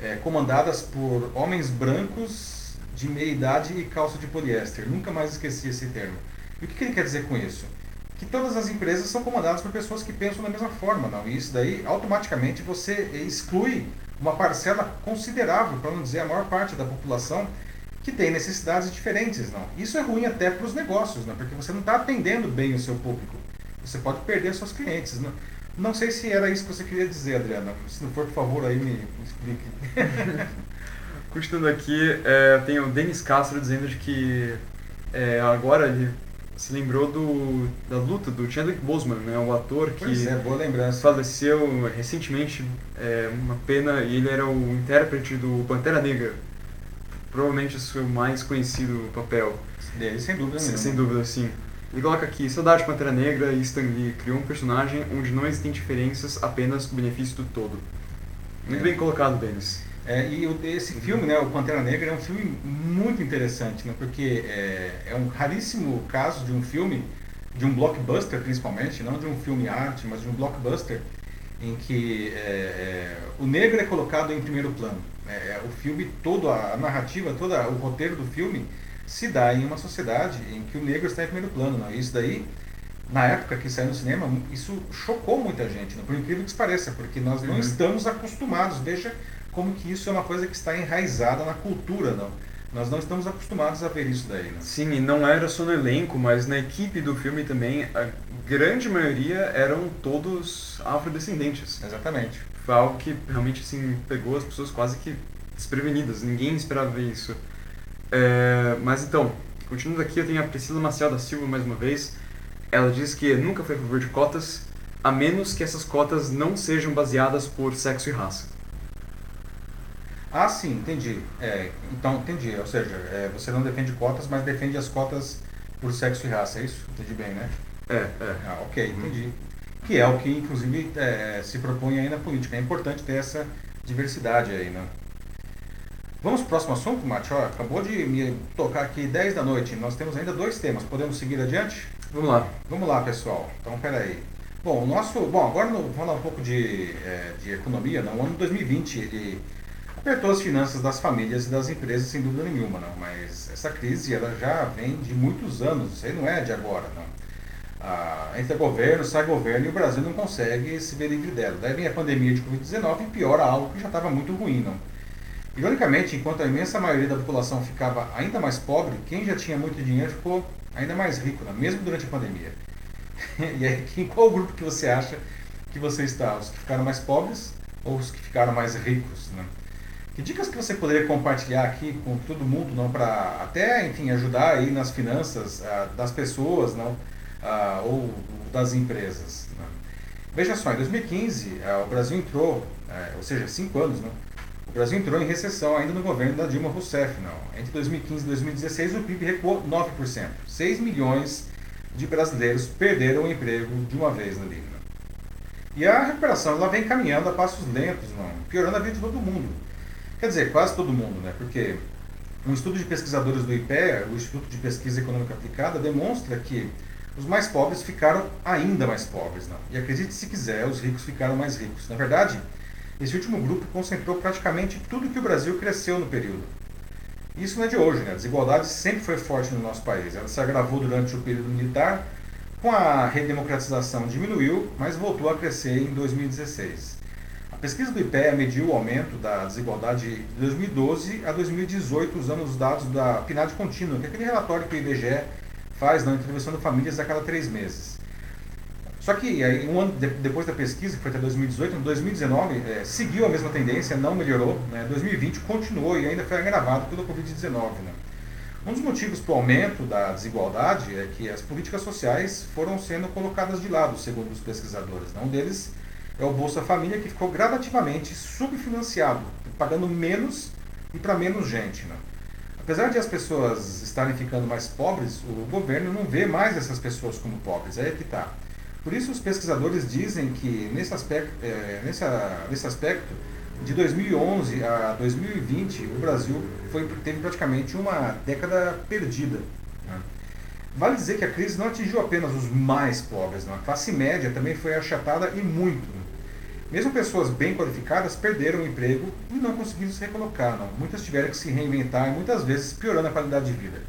é, comandadas por homens brancos de meia idade e calça de poliéster. Nunca mais esqueci esse termo. E o que, que ele quer dizer com isso? Que todas as empresas são comandadas por pessoas que pensam da mesma forma, não? E isso daí automaticamente você exclui uma parcela considerável, para não dizer a maior parte da população que tem necessidades diferentes, não. Isso é ruim até para os negócios, não, porque você não está atendendo bem o seu público. Você pode perder seus clientes. Não, não sei se era isso que você queria dizer, Adriana. Se não for, por favor, aí me, me explique. *laughs* Continuando aqui, é, tem o Denis Castro dizendo que é, agora ele se lembrou do, da luta do Chadwick Boseman, né, o ator que é, faleceu recentemente, é, uma pena, e ele era o intérprete do Pantera Negra provavelmente o seu mais conhecido papel. Dele, sem dúvida sem, sem dúvida, sim. Ele coloca aqui, Saudade Pantera Negra e Stan Lee criou um personagem onde não existem diferenças, apenas o benefício do todo. Muito é. bem colocado, Denis. É, e esse filme, né, o Pantera Negra, é um filme muito interessante, né, porque é, é um raríssimo caso de um filme, de um blockbuster principalmente, não de um filme arte, mas de um blockbuster, em que é, é, o negro é colocado em primeiro plano. É, é, o filme, toda a narrativa, todo o roteiro do filme se dá em uma sociedade em que o negro está em primeiro plano. Não? Isso daí, na época que saiu no cinema, isso chocou muita gente, não? por incrível que pareça, porque nós não uhum. estamos acostumados. Veja como que isso é uma coisa que está enraizada na cultura, não? Nós não estamos acostumados a ver isso daí. Não? Sim, e não era só no elenco, mas na equipe do filme também, a grande maioria eram todos afrodescendentes. Exatamente foi algo que realmente assim, pegou as pessoas quase que desprevenidas, ninguém esperava ver isso. É, mas então, continuando aqui, eu tenho a Priscila Maciel da Silva mais uma vez. Ela diz que nunca foi a favor de cotas, a menos que essas cotas não sejam baseadas por sexo e raça. Ah, sim, entendi. É, então, entendi. Ou seja, é, você não defende cotas, mas defende as cotas por sexo e raça, é isso? Entendi bem, né? É, é. Ah, ok, entendi que é o que inclusive é, se propõe aí na política. É importante ter essa diversidade aí, né? Vamos para o próximo assunto, Mate? acabou de me tocar aqui 10 da noite. Nós temos ainda dois temas. Podemos seguir adiante? Vamos lá. Vamos lá, pessoal. Então, peraí. Bom, o nosso. Bom, agora vamos falar um pouco de, é, de economia. Não? O ano 2020 ele apertou as finanças das famílias e das empresas, sem dúvida nenhuma, não. Mas essa crise ela já vem de muitos anos. Isso aí não é de agora, não ah, entra governo, sai governo e o Brasil não consegue se ver livre dela. Daí vem a pandemia de Covid-19 e piora algo que já estava muito ruim. Não? Ironicamente, enquanto a imensa maioria da população ficava ainda mais pobre, quem já tinha muito dinheiro ficou ainda mais rico, não? mesmo durante a pandemia. *laughs* e aí, em qual grupo que você acha que você está? Os que ficaram mais pobres ou os que ficaram mais ricos? Não? Que dicas que você poderia compartilhar aqui com todo mundo, não, para até, enfim, ajudar aí nas finanças ah, das pessoas, não? ah, ou das empresas. Né? Veja só, em 2015 ah, o Brasil entrou, ah, ou seja, cinco anos, né? o Brasil entrou em recessão ainda no governo da Dilma Rousseff. Não. Entre 2015 e 2016 o PIB recuou 9%. 6 milhões de brasileiros perderam o emprego de uma vez ali. Né? E a recuperação ela vem caminhando a passos lentos, não, piorando a vida de todo mundo. Quer dizer, quase todo mundo, né? Porque um estudo de pesquisadores do IPEA, o Instituto de Pesquisa Econômica Aplicada, demonstra que os mais pobres ficaram ainda mais pobres. Não? E acredite se quiser, os ricos ficaram mais ricos. Na verdade, esse último grupo concentrou praticamente tudo que o Brasil cresceu no período. Isso não é de hoje, né? A desigualdade sempre foi forte no nosso país. Ela se agravou durante o período militar, com a redemocratização diminuiu, mas voltou a crescer em 2016. A pesquisa do IPEA mediu o aumento da desigualdade de 2012 a 2018, usando os dados da PNAD contínua, que é aquele relatório que o IBGE faz na intervenção de famílias a cada três meses. Só que aí, um ano de, depois da pesquisa, que foi até 2018, em 2019 é, seguiu a mesma tendência, não melhorou. Né? 2020 continuou e ainda foi agravado pela Covid-19. Né? Um dos motivos para o aumento da desigualdade é que as políticas sociais foram sendo colocadas de lado, segundo os pesquisadores. Né? Um deles é o Bolsa Família, que ficou gradativamente subfinanciado, pagando menos e para menos gente. Né? Apesar de as pessoas estarem ficando mais pobres, o governo não vê mais essas pessoas como pobres, é que está. Por isso os pesquisadores dizem que nesse aspecto, é, nesse, aspecto de 2011 a 2020, o Brasil foi, teve praticamente uma década perdida. Né? Vale dizer que a crise não atingiu apenas os mais pobres, não. a classe média também foi achatada e muito. Mesmo pessoas bem qualificadas perderam o emprego e não conseguiram se recolocar. Não. Muitas tiveram que se reinventar muitas vezes piorando a qualidade de vida.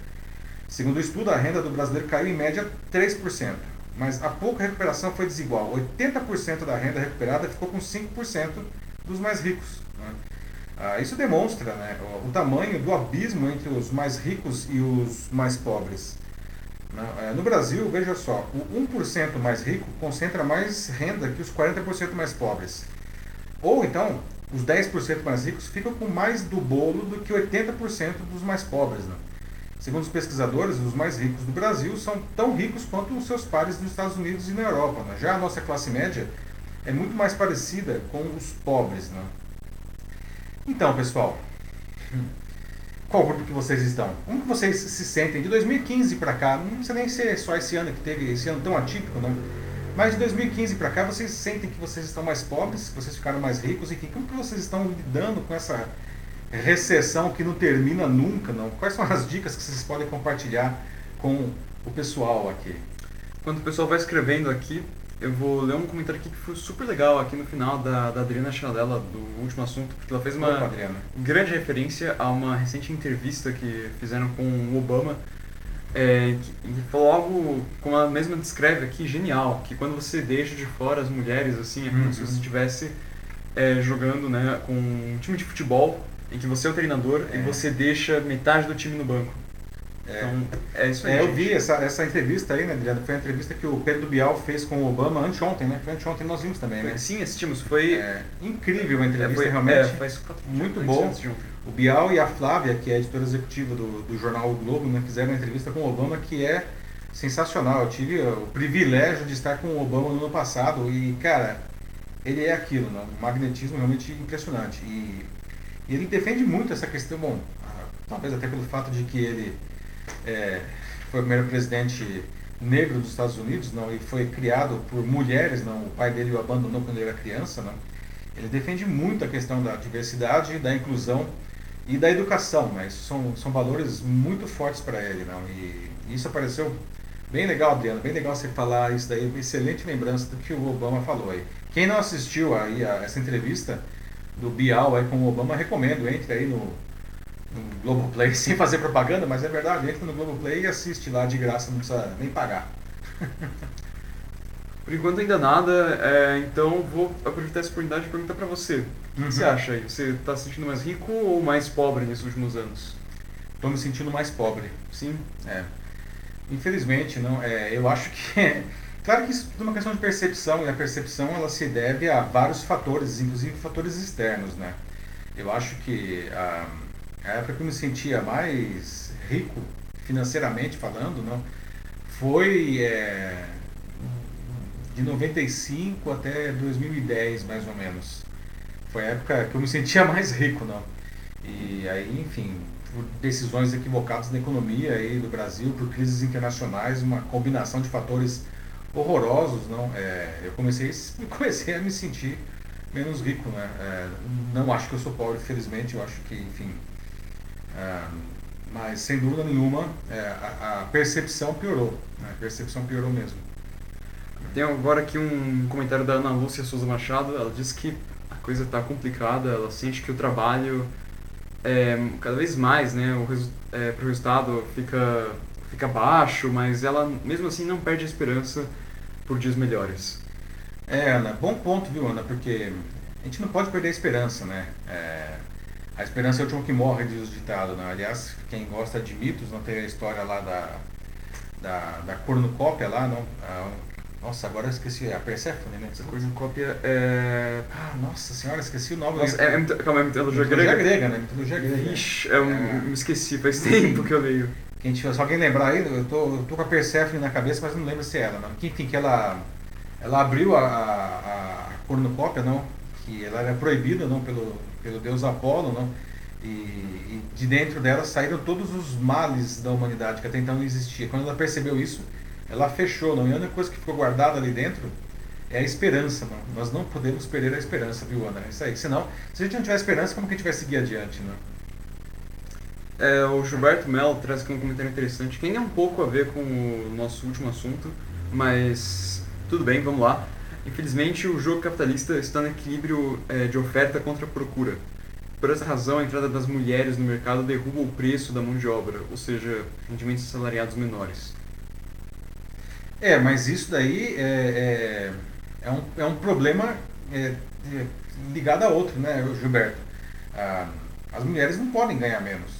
Segundo o estudo, a renda do brasileiro caiu em média 3%, mas a pouca recuperação foi desigual. 80% da renda recuperada ficou com 5% dos mais ricos. Né? Ah, isso demonstra né, o, o, tamanho do abismo entre os mais ricos e os mais pobres. É, no Brasil, veja só, o 1% mais rico concentra mais renda que os 40% mais pobres. Ou então, os 10% mais ricos ficam com mais do bolo do que 80% dos mais pobres. Né? Segundo os pesquisadores, os mais ricos do Brasil são tão ricos quanto os seus pares nos Estados Unidos e na Europa. Né? Já a nossa classe média é muito mais parecida com os pobres. Né? Então, pessoal, qual grupo que vocês estão? Como que vocês se sentem de 2015 para cá? Não precisa nem ser só esse ano que teve, esse ano tão atípico, não. Mas de 2015 para cá, vocês sentem que vocês estão mais pobres, que vocês ficaram mais ricos, enfim, como que vocês estão lidando com essa recessão que não termina nunca, não? Quais são as dicas que vocês podem compartilhar com o pessoal aqui? Quando o pessoal vai escrevendo aqui, eu vou ler um comentário aqui que foi super legal aqui no final da, da Adriana Chanela, do último assunto, porque ela fez uma Opa, grande referência a uma recente entrevista que fizeram com o Obama, é, que, que falou algo, como ela mesma descreve aqui, genial, que quando você deixa de fora as mulheres, assim, é como uhum. se você estivesse é, jogando né, com um time de futebol, em que você é o treinador é. e você deixa metade do time no banco. É, então, é isso aí. É, eu vi essa, essa entrevista aí, né, Adriano? Foi a entrevista que o Pedro Bial fez com o Obama anteontem, né? Foi anteontem nós vimos também, né? Sim, assistimos. Foi é, incrível a entrevista, foi, realmente. É, faz muito bom. O Bial e a Flávia, que é editora executiva do, do jornal o Globo, né, fizeram uma entrevista com o Obama que é sensacional. Eu tive o privilégio de estar com o Obama no ano passado e, cara, ele é aquilo, né? um magnetismo realmente impressionante. E, e ele defende muito essa questão, bom, talvez até pelo fato de que ele é, foi o primeiro presidente negro dos Estados Unidos, não, e foi criado por mulheres, não, o pai dele o abandonou quando ele era criança, não. Ele defende muito a questão da diversidade, da inclusão e da educação? Isso são, são valores muito fortes para ele, não. E isso apareceu bem legal, Adriano, bem legal você falar isso daí, excelente lembrança do que o Obama falou aí. Quem não assistiu aí a, essa entrevista do Bial aí com o Obama, recomendo, entre aí no no Globoplay, sem fazer propaganda, mas é verdade, entra no Globoplay e assiste lá de graça, não precisa nem pagar. *laughs* Por enquanto ainda nada, é, então vou aproveitar essa oportunidade de perguntar para você. O que você uhum. acha aí? Você está se sentindo mais rico ou mais pobre nesses últimos anos? Estou me sentindo mais pobre, sim. É. Infelizmente, não. É, eu acho que é, claro que isso é uma questão de percepção e a percepção ela se deve a vários fatores, inclusive fatores externos, né? Eu acho que ah, a época que eu me sentia mais rico, financeiramente falando, não, foi é, de 95 até 2010, mais ou menos. Foi a época que eu me sentia *laughs* mais rico, não. E aí, enfim, por decisões equivocadas da economia aí do Brasil, por crises internacionais, uma combinação de fatores horrorosos, não. É, eu comecei, *laughs* comecei a me sentir menos rico, né? É, não acho que eu sou pobre, felizmente, eu acho que, enfim, mas, sem dúvida nenhuma, é, a, a, percepção piorou. Né? A percepção piorou mesmo. Tem agora aqui um comentário da Ana Lúcia Souza Machado. Ela diz que a coisa está complicada, ela sente que o trabalho, é, cada vez mais, né, o resu é, pro resultado fica, fica baixo, mas ela, mesmo assim, não perde a esperança por dias melhores. É, Ana, bom ponto, viu, Ana? Porque a gente não pode perder a esperança, né? É, a esperança é o último que morre, diz o ditado. Né? Aliás, quem gosta de mitos, não tem a história lá da, da, da cornucópia lá, não? Ah, nossa, agora eu esqueci. A Persephone, né? Essa cornucópia é... Ah, nossa senhora, esqueci o nome. Nossa, é, é, calma, é mitologia, mitologia grega? grega, né? Mitologia grega. Ixi, é, me esqueci, faz tempo que eu leio. Quem tiver, se alguém lembrar aí, eu tô, eu tô com a Persephone na cabeça, mas não lembro se é ela, não. Enfim, que ela, ela abriu a, a, a cornucópia, não? Que ela era proibida, não? Pelo, pelo deus Apolo, não? E, e, de dentro dela saíram todos os males da humanidade que até então não existia. Quando ela percebeu isso, ela fechou, não? E a única coisa que ficou guardada ali dentro é a esperança, não. Nós não podemos perder a esperança, viu, Ana? É isso aí. Senão, se a gente não tiver esperança, como que a gente vai seguir adiante, não? É, o Gilberto Melo traz aqui um comentário interessante, que tem um pouco a ver com o nosso último assunto, mas tudo bem, vamos lá. Infelizmente, o jogo capitalista está no equilíbrio é, de oferta contra procura. Por essa razão, a entrada das mulheres no mercado derruba o preço da mão de obra, ou seja, rendimentos salariados menores. É, mas isso daí é, é, é um, é um problema é, ligado a outro, né, Gilberto? Ah, as mulheres não podem ganhar menos.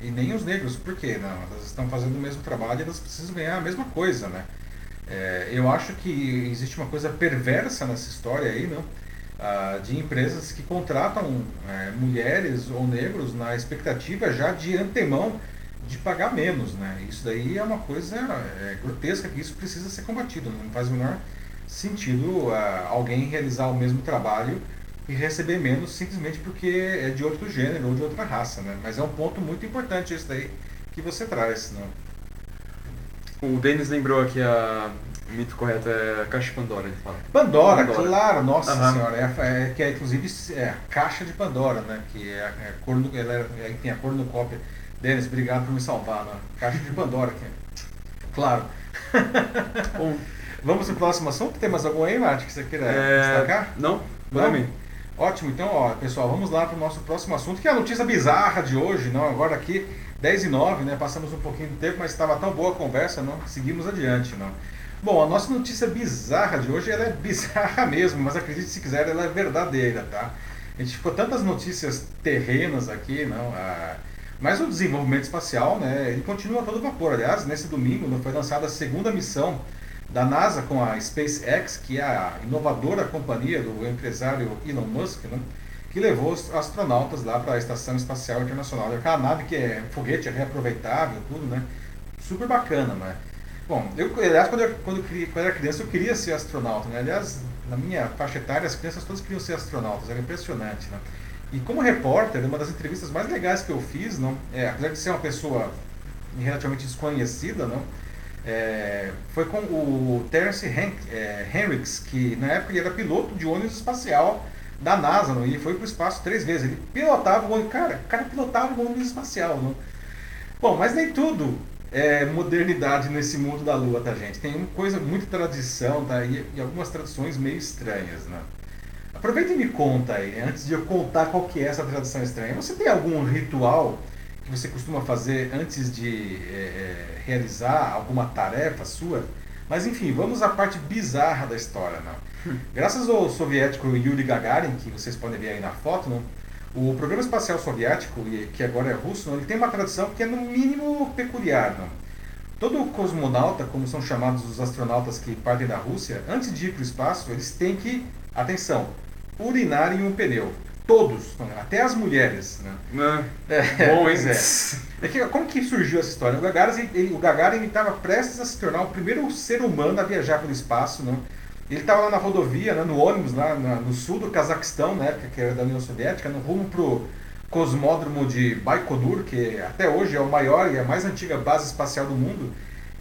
E nem os negros, por quê? Não, elas estão fazendo o mesmo trabalho e elas precisam ganhar a mesma coisa, né? É, eu acho que existe uma coisa perversa nessa história aí, não? Ah, de empresas que contratam é, mulheres ou negros na expectativa já de antemão de pagar menos, né? Isso daí é uma coisa é, grotesca que isso precisa ser combatido. Não faz o menor sentido ah, alguém realizar o mesmo trabalho e receber menos simplesmente porque é de outro gênero ou de outra raça, né? Mas é um ponto muito importante esse daí que você traz, né? O Denis lembrou aqui a o mito correto é a caixa de Pandora, ele fala. Pandora, Pandora. claro, nossa uhum. senhora, é, é, que é inclusive é a caixa de Pandora, né? Que é a, é a cor no, ela é, tem a cor no cópia. Denis, obrigado por me salvar, né? Caixa de Pandora, que, claro. *laughs* Bom, vamos pro próximo assunto? Tem mais algum aí, Mate, que você queira é... destacar? Não, não. Ótimo, então, ó, pessoal, vamos lá para o nosso próximo assunto, que é a notícia bizarra de hoje, não? Agora aqui, 10 e 9, né? Passamos um pouquinho de tempo, mas estava tão boa a conversa, não? Seguimos adiante, não? Bom, a nossa notícia bizarra de hoje, ela é *laughs* bizarra mesmo, mas acredite se quiser, ela é verdadeira, tá? A gente ficou tantas notícias terrenas aqui, não? Ah, mas o desenvolvimento espacial, né, ele continua todo vapor. Aliás, nesse domingo né, foi lançada a segunda missão da NASA com a SpaceX, que é a inovadora companhia do empresário Elon Musk, né, que levou os astronautas lá para a Estação Espacial Internacional. É aquela nave que é foguete, é reaproveitável, tudo, né? Super bacana, né? Bom, eu, aliás, quando eu, quando, eu, quando eu era criança, eu queria ser astronauta, né? Aliás, na minha faixa etária, as crianças todas queriam ser astronautas, era impressionante, né? E como repórter, uma das entrevistas mais legais que eu fiz, não, é, apesar de ser uma pessoa relativamente desconhecida, não, é, foi com o Terence Hen é, Henricks, que na época ele era piloto de ônibus espacial da NASA, não, e ele foi para o espaço três vezes. Ele pilotava o ônibus, cara, cara pilotava o ônibus espacial. Não. Bom, mas nem tudo é modernidade nesse mundo da Lua, tá, gente? Tem uma coisa, muita tradição, tá? E, e algumas tradições meio estranhas, né? Aproveita e me conta aí, antes de eu contar qual que é essa tradição estranha. Você tem algum ritual que você costuma fazer antes de é, é, realizar alguma tarefa sua. Mas enfim, vamos à parte bizarra da história. Não? Hum. *laughs* Graças ao soviético Yuri Gagarin, que vocês podem ver aí na foto, não? o programa espacial soviético, que agora é russo, não? ele tem uma tradição que é no mínimo peculiar. Não? Todo cosmonauta, como são chamados os astronautas que partem da Rússia, antes de ir para o espaço, eles têm que, atenção, urinar em um pneu. Todos, até as mulheres. Né? É, é, Bom, pois é. é que, como que surgiu essa história? O Gagarin ele, o Gagarin estava prestes a se tornar o primeiro ser humano a viajar pelo espaço. Né? Ele estava lá na rodovia, né, no ônibus, lá na, no sul do Cazaquistão, na época que era da União Soviética, no rumo para o cosmódromo de Baikonur, que até hoje é o maior e a mais antiga base espacial do mundo.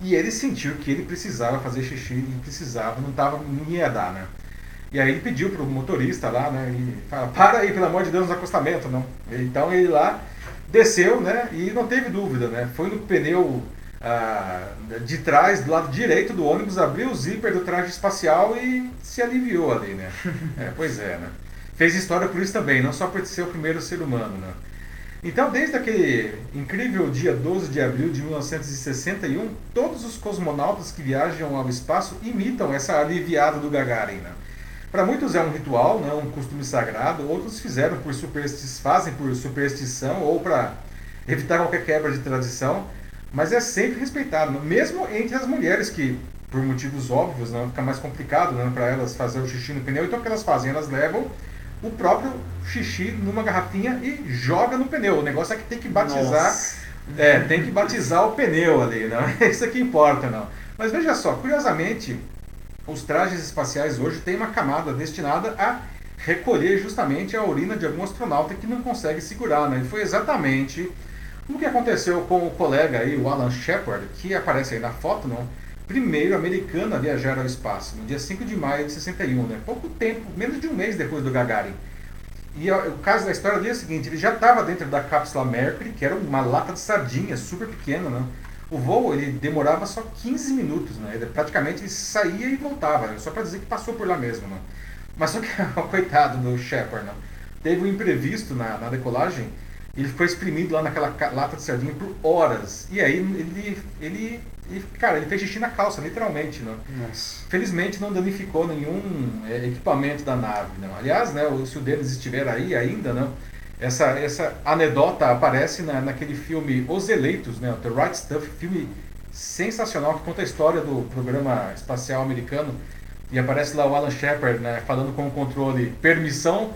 E ele sentiu que ele precisava fazer xixi, ele precisava, não, tava, não ia dar, né? E aí ele pediu para o motorista lá, né? E fala, para aí, pelo amor de Deus, no acostamento, não. Então ele lá desceu, né? E não teve dúvida, né? Foi no pneu ah, de trás, do lado direito do ônibus, abriu o zíper do traje espacial e se aliviou ali, né? *laughs* É, pois é, né? Fez história por isso também, não só por ser o primeiro ser humano, né? Então, desde aquele incrível dia 12 de abril de 1961, todos os cosmonautas que viajam ao espaço imitam essa aliviada do Gagarin, né? Para muitos é um ritual, né, um costume sagrado, outros fizeram por superstição, fazem por superstição ou para evitar qualquer quebra de tradição, mas é sempre respeitado, mesmo entre as mulheres que, por motivos óbvios, não fica mais complicado né, para elas fazer o xixi no pneu, então o que elas fazem? Elas levam o próprio xixi numa garrafinha e joga no pneu. O negócio é que tem que batizar, é, tem que batizar o pneu ali, *laughs* não é isso que importa, não. Mas veja só, curiosamente, os trajes espaciais hoje têm uma camada destinada a recolher justamente a urina de algum astronauta que não consegue segurar. Né? E foi exatamente o que aconteceu com o colega aí, o Alan Shepard, que aparece aí na foto, não? primeiro americano a viajar ao espaço, no dia 5 de maio de 61, né? pouco tempo, menos de um mês depois do Gagarin. E o caso da história é o seguinte, ele já estava dentro da cápsula Mercury, que era uma lata de sardinha super pequena, né? O voo ele demorava só 15 minutos, né? Ele, praticamente ele saía e voltava, só para dizer que passou por lá mesmo, né? Mas só que, *laughs* coitado do Shepard, né? teve um imprevisto na, na decolagem, ele ficou exprimido lá naquela lata de sardinha por horas. E aí ele, ele, ele cara, ele fez xixi na calça, literalmente, né? Nossa. Felizmente não danificou nenhum é, equipamento da nave, não. Aliás, né, se o Denis estiver aí ainda, não, essa, essa anedota aparece na, naquele filme Os Eleitos, né, The Right Stuff, filme sensacional que conta a história do programa espacial americano e aparece lá o Alan Shepard, né, falando com o controle permissão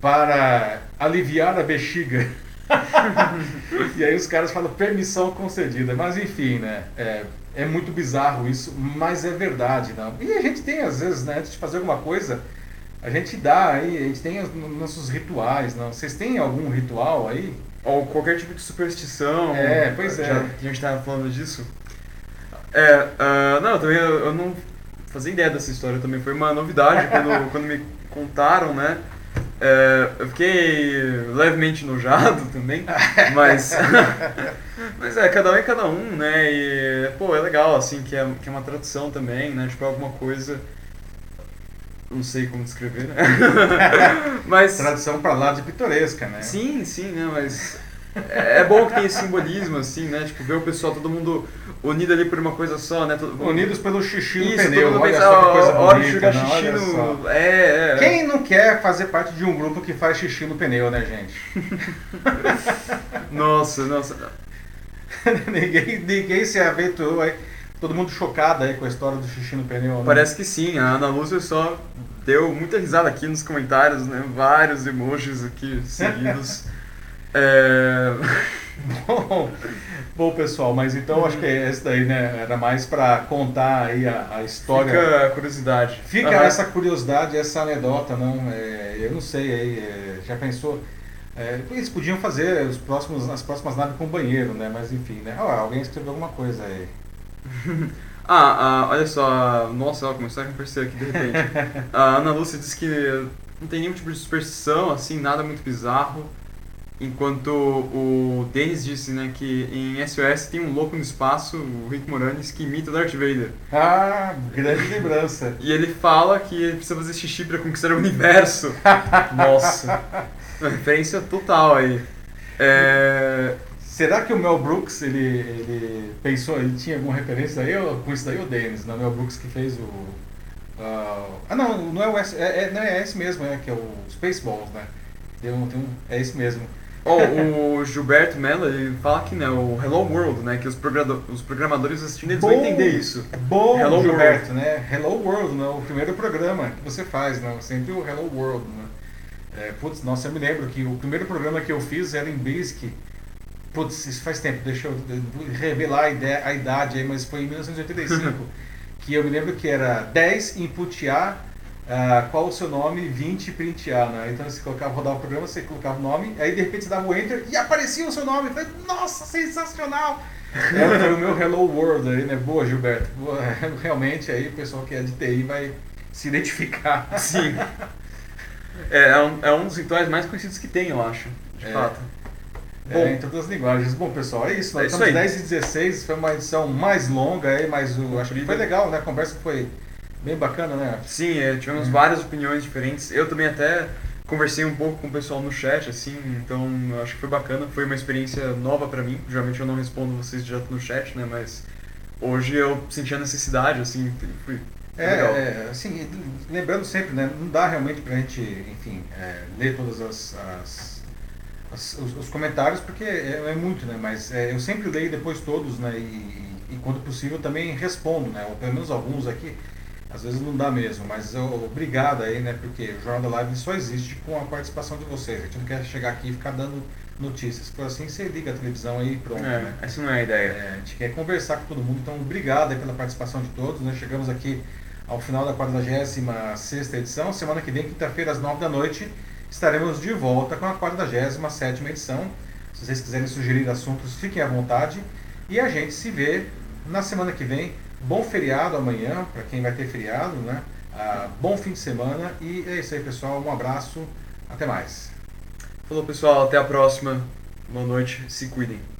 para aliviar a bexiga. *laughs* e aí os caras falam permissão concedida, mas enfim, né? É, é muito bizarro isso, mas é verdade, não? E a gente tem às vezes, né, antes de fazer alguma coisa, a gente dá aí, a gente tem os nossos rituais, não? Vocês têm algum ritual aí? Ou qualquer tipo de superstição. É, pois é. Já, a gente estava falando disso. É, uh, não, também eu, eu, não fazia ideia dessa história também. Foi uma novidade *laughs* quando, quando me contaram, né? É, eu fiquei levemente enojado *laughs* também, mas, *laughs* mas é, cada um é cada um, né? E, pô, é legal, assim, que é, que é uma tradução também, né? Tipo, é alguma coisa. Não sei como descrever, né? *laughs* mas. Tradução pra lá de pitoresca, né? Sim, sim, né? Mas é, é bom que tem esse simbolismo, assim, né? Tipo, ver o pessoal, todo mundo unido ali por uma coisa só, né? Todo, Unidos pelo xixi no Isso, pneu. todo olha pensa, só que ó, coisa bonita, jogar não, xixi olha no... É, é. Quem não quer fazer parte de um grupo que faz xixi no pneu, né, gente? *laughs* Nossa, nossa. *laughs* ninguém, ninguém se aventurou aí. Todo mundo chocado aí com a história do xixi no pneu. Né? Parece que sim, a Ana Lúcia só deu muita risada aqui nos comentários, né? Vários emojis aqui seguidos. *laughs* é... Bom, bom, pessoal, mas então acho que é esse daí, né? Era mais para contar aí a, a história. Fica a curiosidade. Fica Aham. essa curiosidade, essa anedota, não? É, eu não sei aí, é, já pensou? É, eles podiam fazer os próximos, as próximas naves com banheiro, né? Mas enfim, né? Alguém escreveu alguma coisa aí. Ah, ah, olha só, nossa, ela começou a aparecer aqui de repente. a *laughs* Ana Lúcia disse que não tem nenhum tipo de superstição, assim, nada muito bizarro. Enquanto o Denis disse, né, que em SOS tem um louco no espaço, o Rick Moranis, que imita o Darth Vader. Ah, grande lembrança. E ele fala que ele precisa fazer xixi pra conquistar o universo. *laughs* Nossa, uma referência total aí. É... Será que o Mel Brooks, ele, ele pensou, ele tinha alguma referência aí, ou com isso daí o Dennis, não é o Mel Brooks que fez o... ah, ah, não, não é o S, é, é, não, é esse mesmo, é, que é o Spaceballs, né? Tem um, tem um, é esse mesmo. Oh, o *laughs* Gilberto Mello, ele fala que, né, o Hello World, né, que os, progrado- os programadores assistindo, eles vão Bom. entender isso. Bom, Hello Gilberto, né? Hello World, né? O primeiro programa que você faz, né? Sempre o Hello World, né? É, putz, nossa, eu me lembro que o primeiro programa que eu fiz era em Basic. Putz, isso faz tempo, deixa eu revelar a, ideia, a idade aí, mas foi em 1985. *laughs* que eu me lembro que era 10 input A, ah, qual o seu nome, 20 print A, né? Então você colocava, rodava o programa, você colocava o nome, aí de repente você dava o enter e aparecia o seu nome. Eu falei, nossa, sensacional! *laughs* É, foi o meu Hello World aí, né? Boa, Gilberto. Boa. *laughs* Realmente aí o pessoal que é de TI vai se identificar. Sim. É, é um, é um dos rituais mais conhecidos que tem, eu acho, de É. fato. Bom, em todas as linguagens. Bom, pessoal, é isso. Nós É isso estamos aí. 10 e 16, foi uma edição mais longa aí, mas o, acho que foi legal, né? A conversa foi bem bacana, né? Sim, é, tivemos Uhum. várias opiniões diferentes. Eu também até conversei um pouco com o pessoal no chat, assim, então acho que foi bacana. Foi uma experiência nova pra mim. Geralmente eu não respondo vocês direto no chat, né? Mas hoje eu senti a necessidade, assim, foi É, é, assim, lembrando sempre, né? Não dá realmente pra gente, enfim, é, ler todas as, as- as- os, os comentários, porque é, é muito, né? Mas é, eu sempre leio depois todos, né? E, e quando possível também respondo, né? Ou pelo menos alguns aqui. Às vezes não dá mesmo, mas eu, obrigado aí, né? Porque o Jornal da Live só existe com a participação de vocês. A gente não quer chegar aqui e ficar dando notícias. For assim, você liga a televisão aí e pronto, né? É, essa não é a ideia. É, a gente quer conversar com todo mundo, então obrigado aí pela participação de todos. Nós chegamos aqui ao final da 46 edição. Semana que vem, quinta-feira, às 9 da noite, estaremos de volta com a 47 edição. Se vocês quiserem sugerir assuntos, fiquem à vontade. E a gente se vê na semana que vem Bom feriado amanhã, para quem vai ter feriado, né? Ah, bom fim de semana e é isso aí, pessoal. Um abraço, até mais. Falou, pessoal, até a próxima. Boa noite, se cuidem.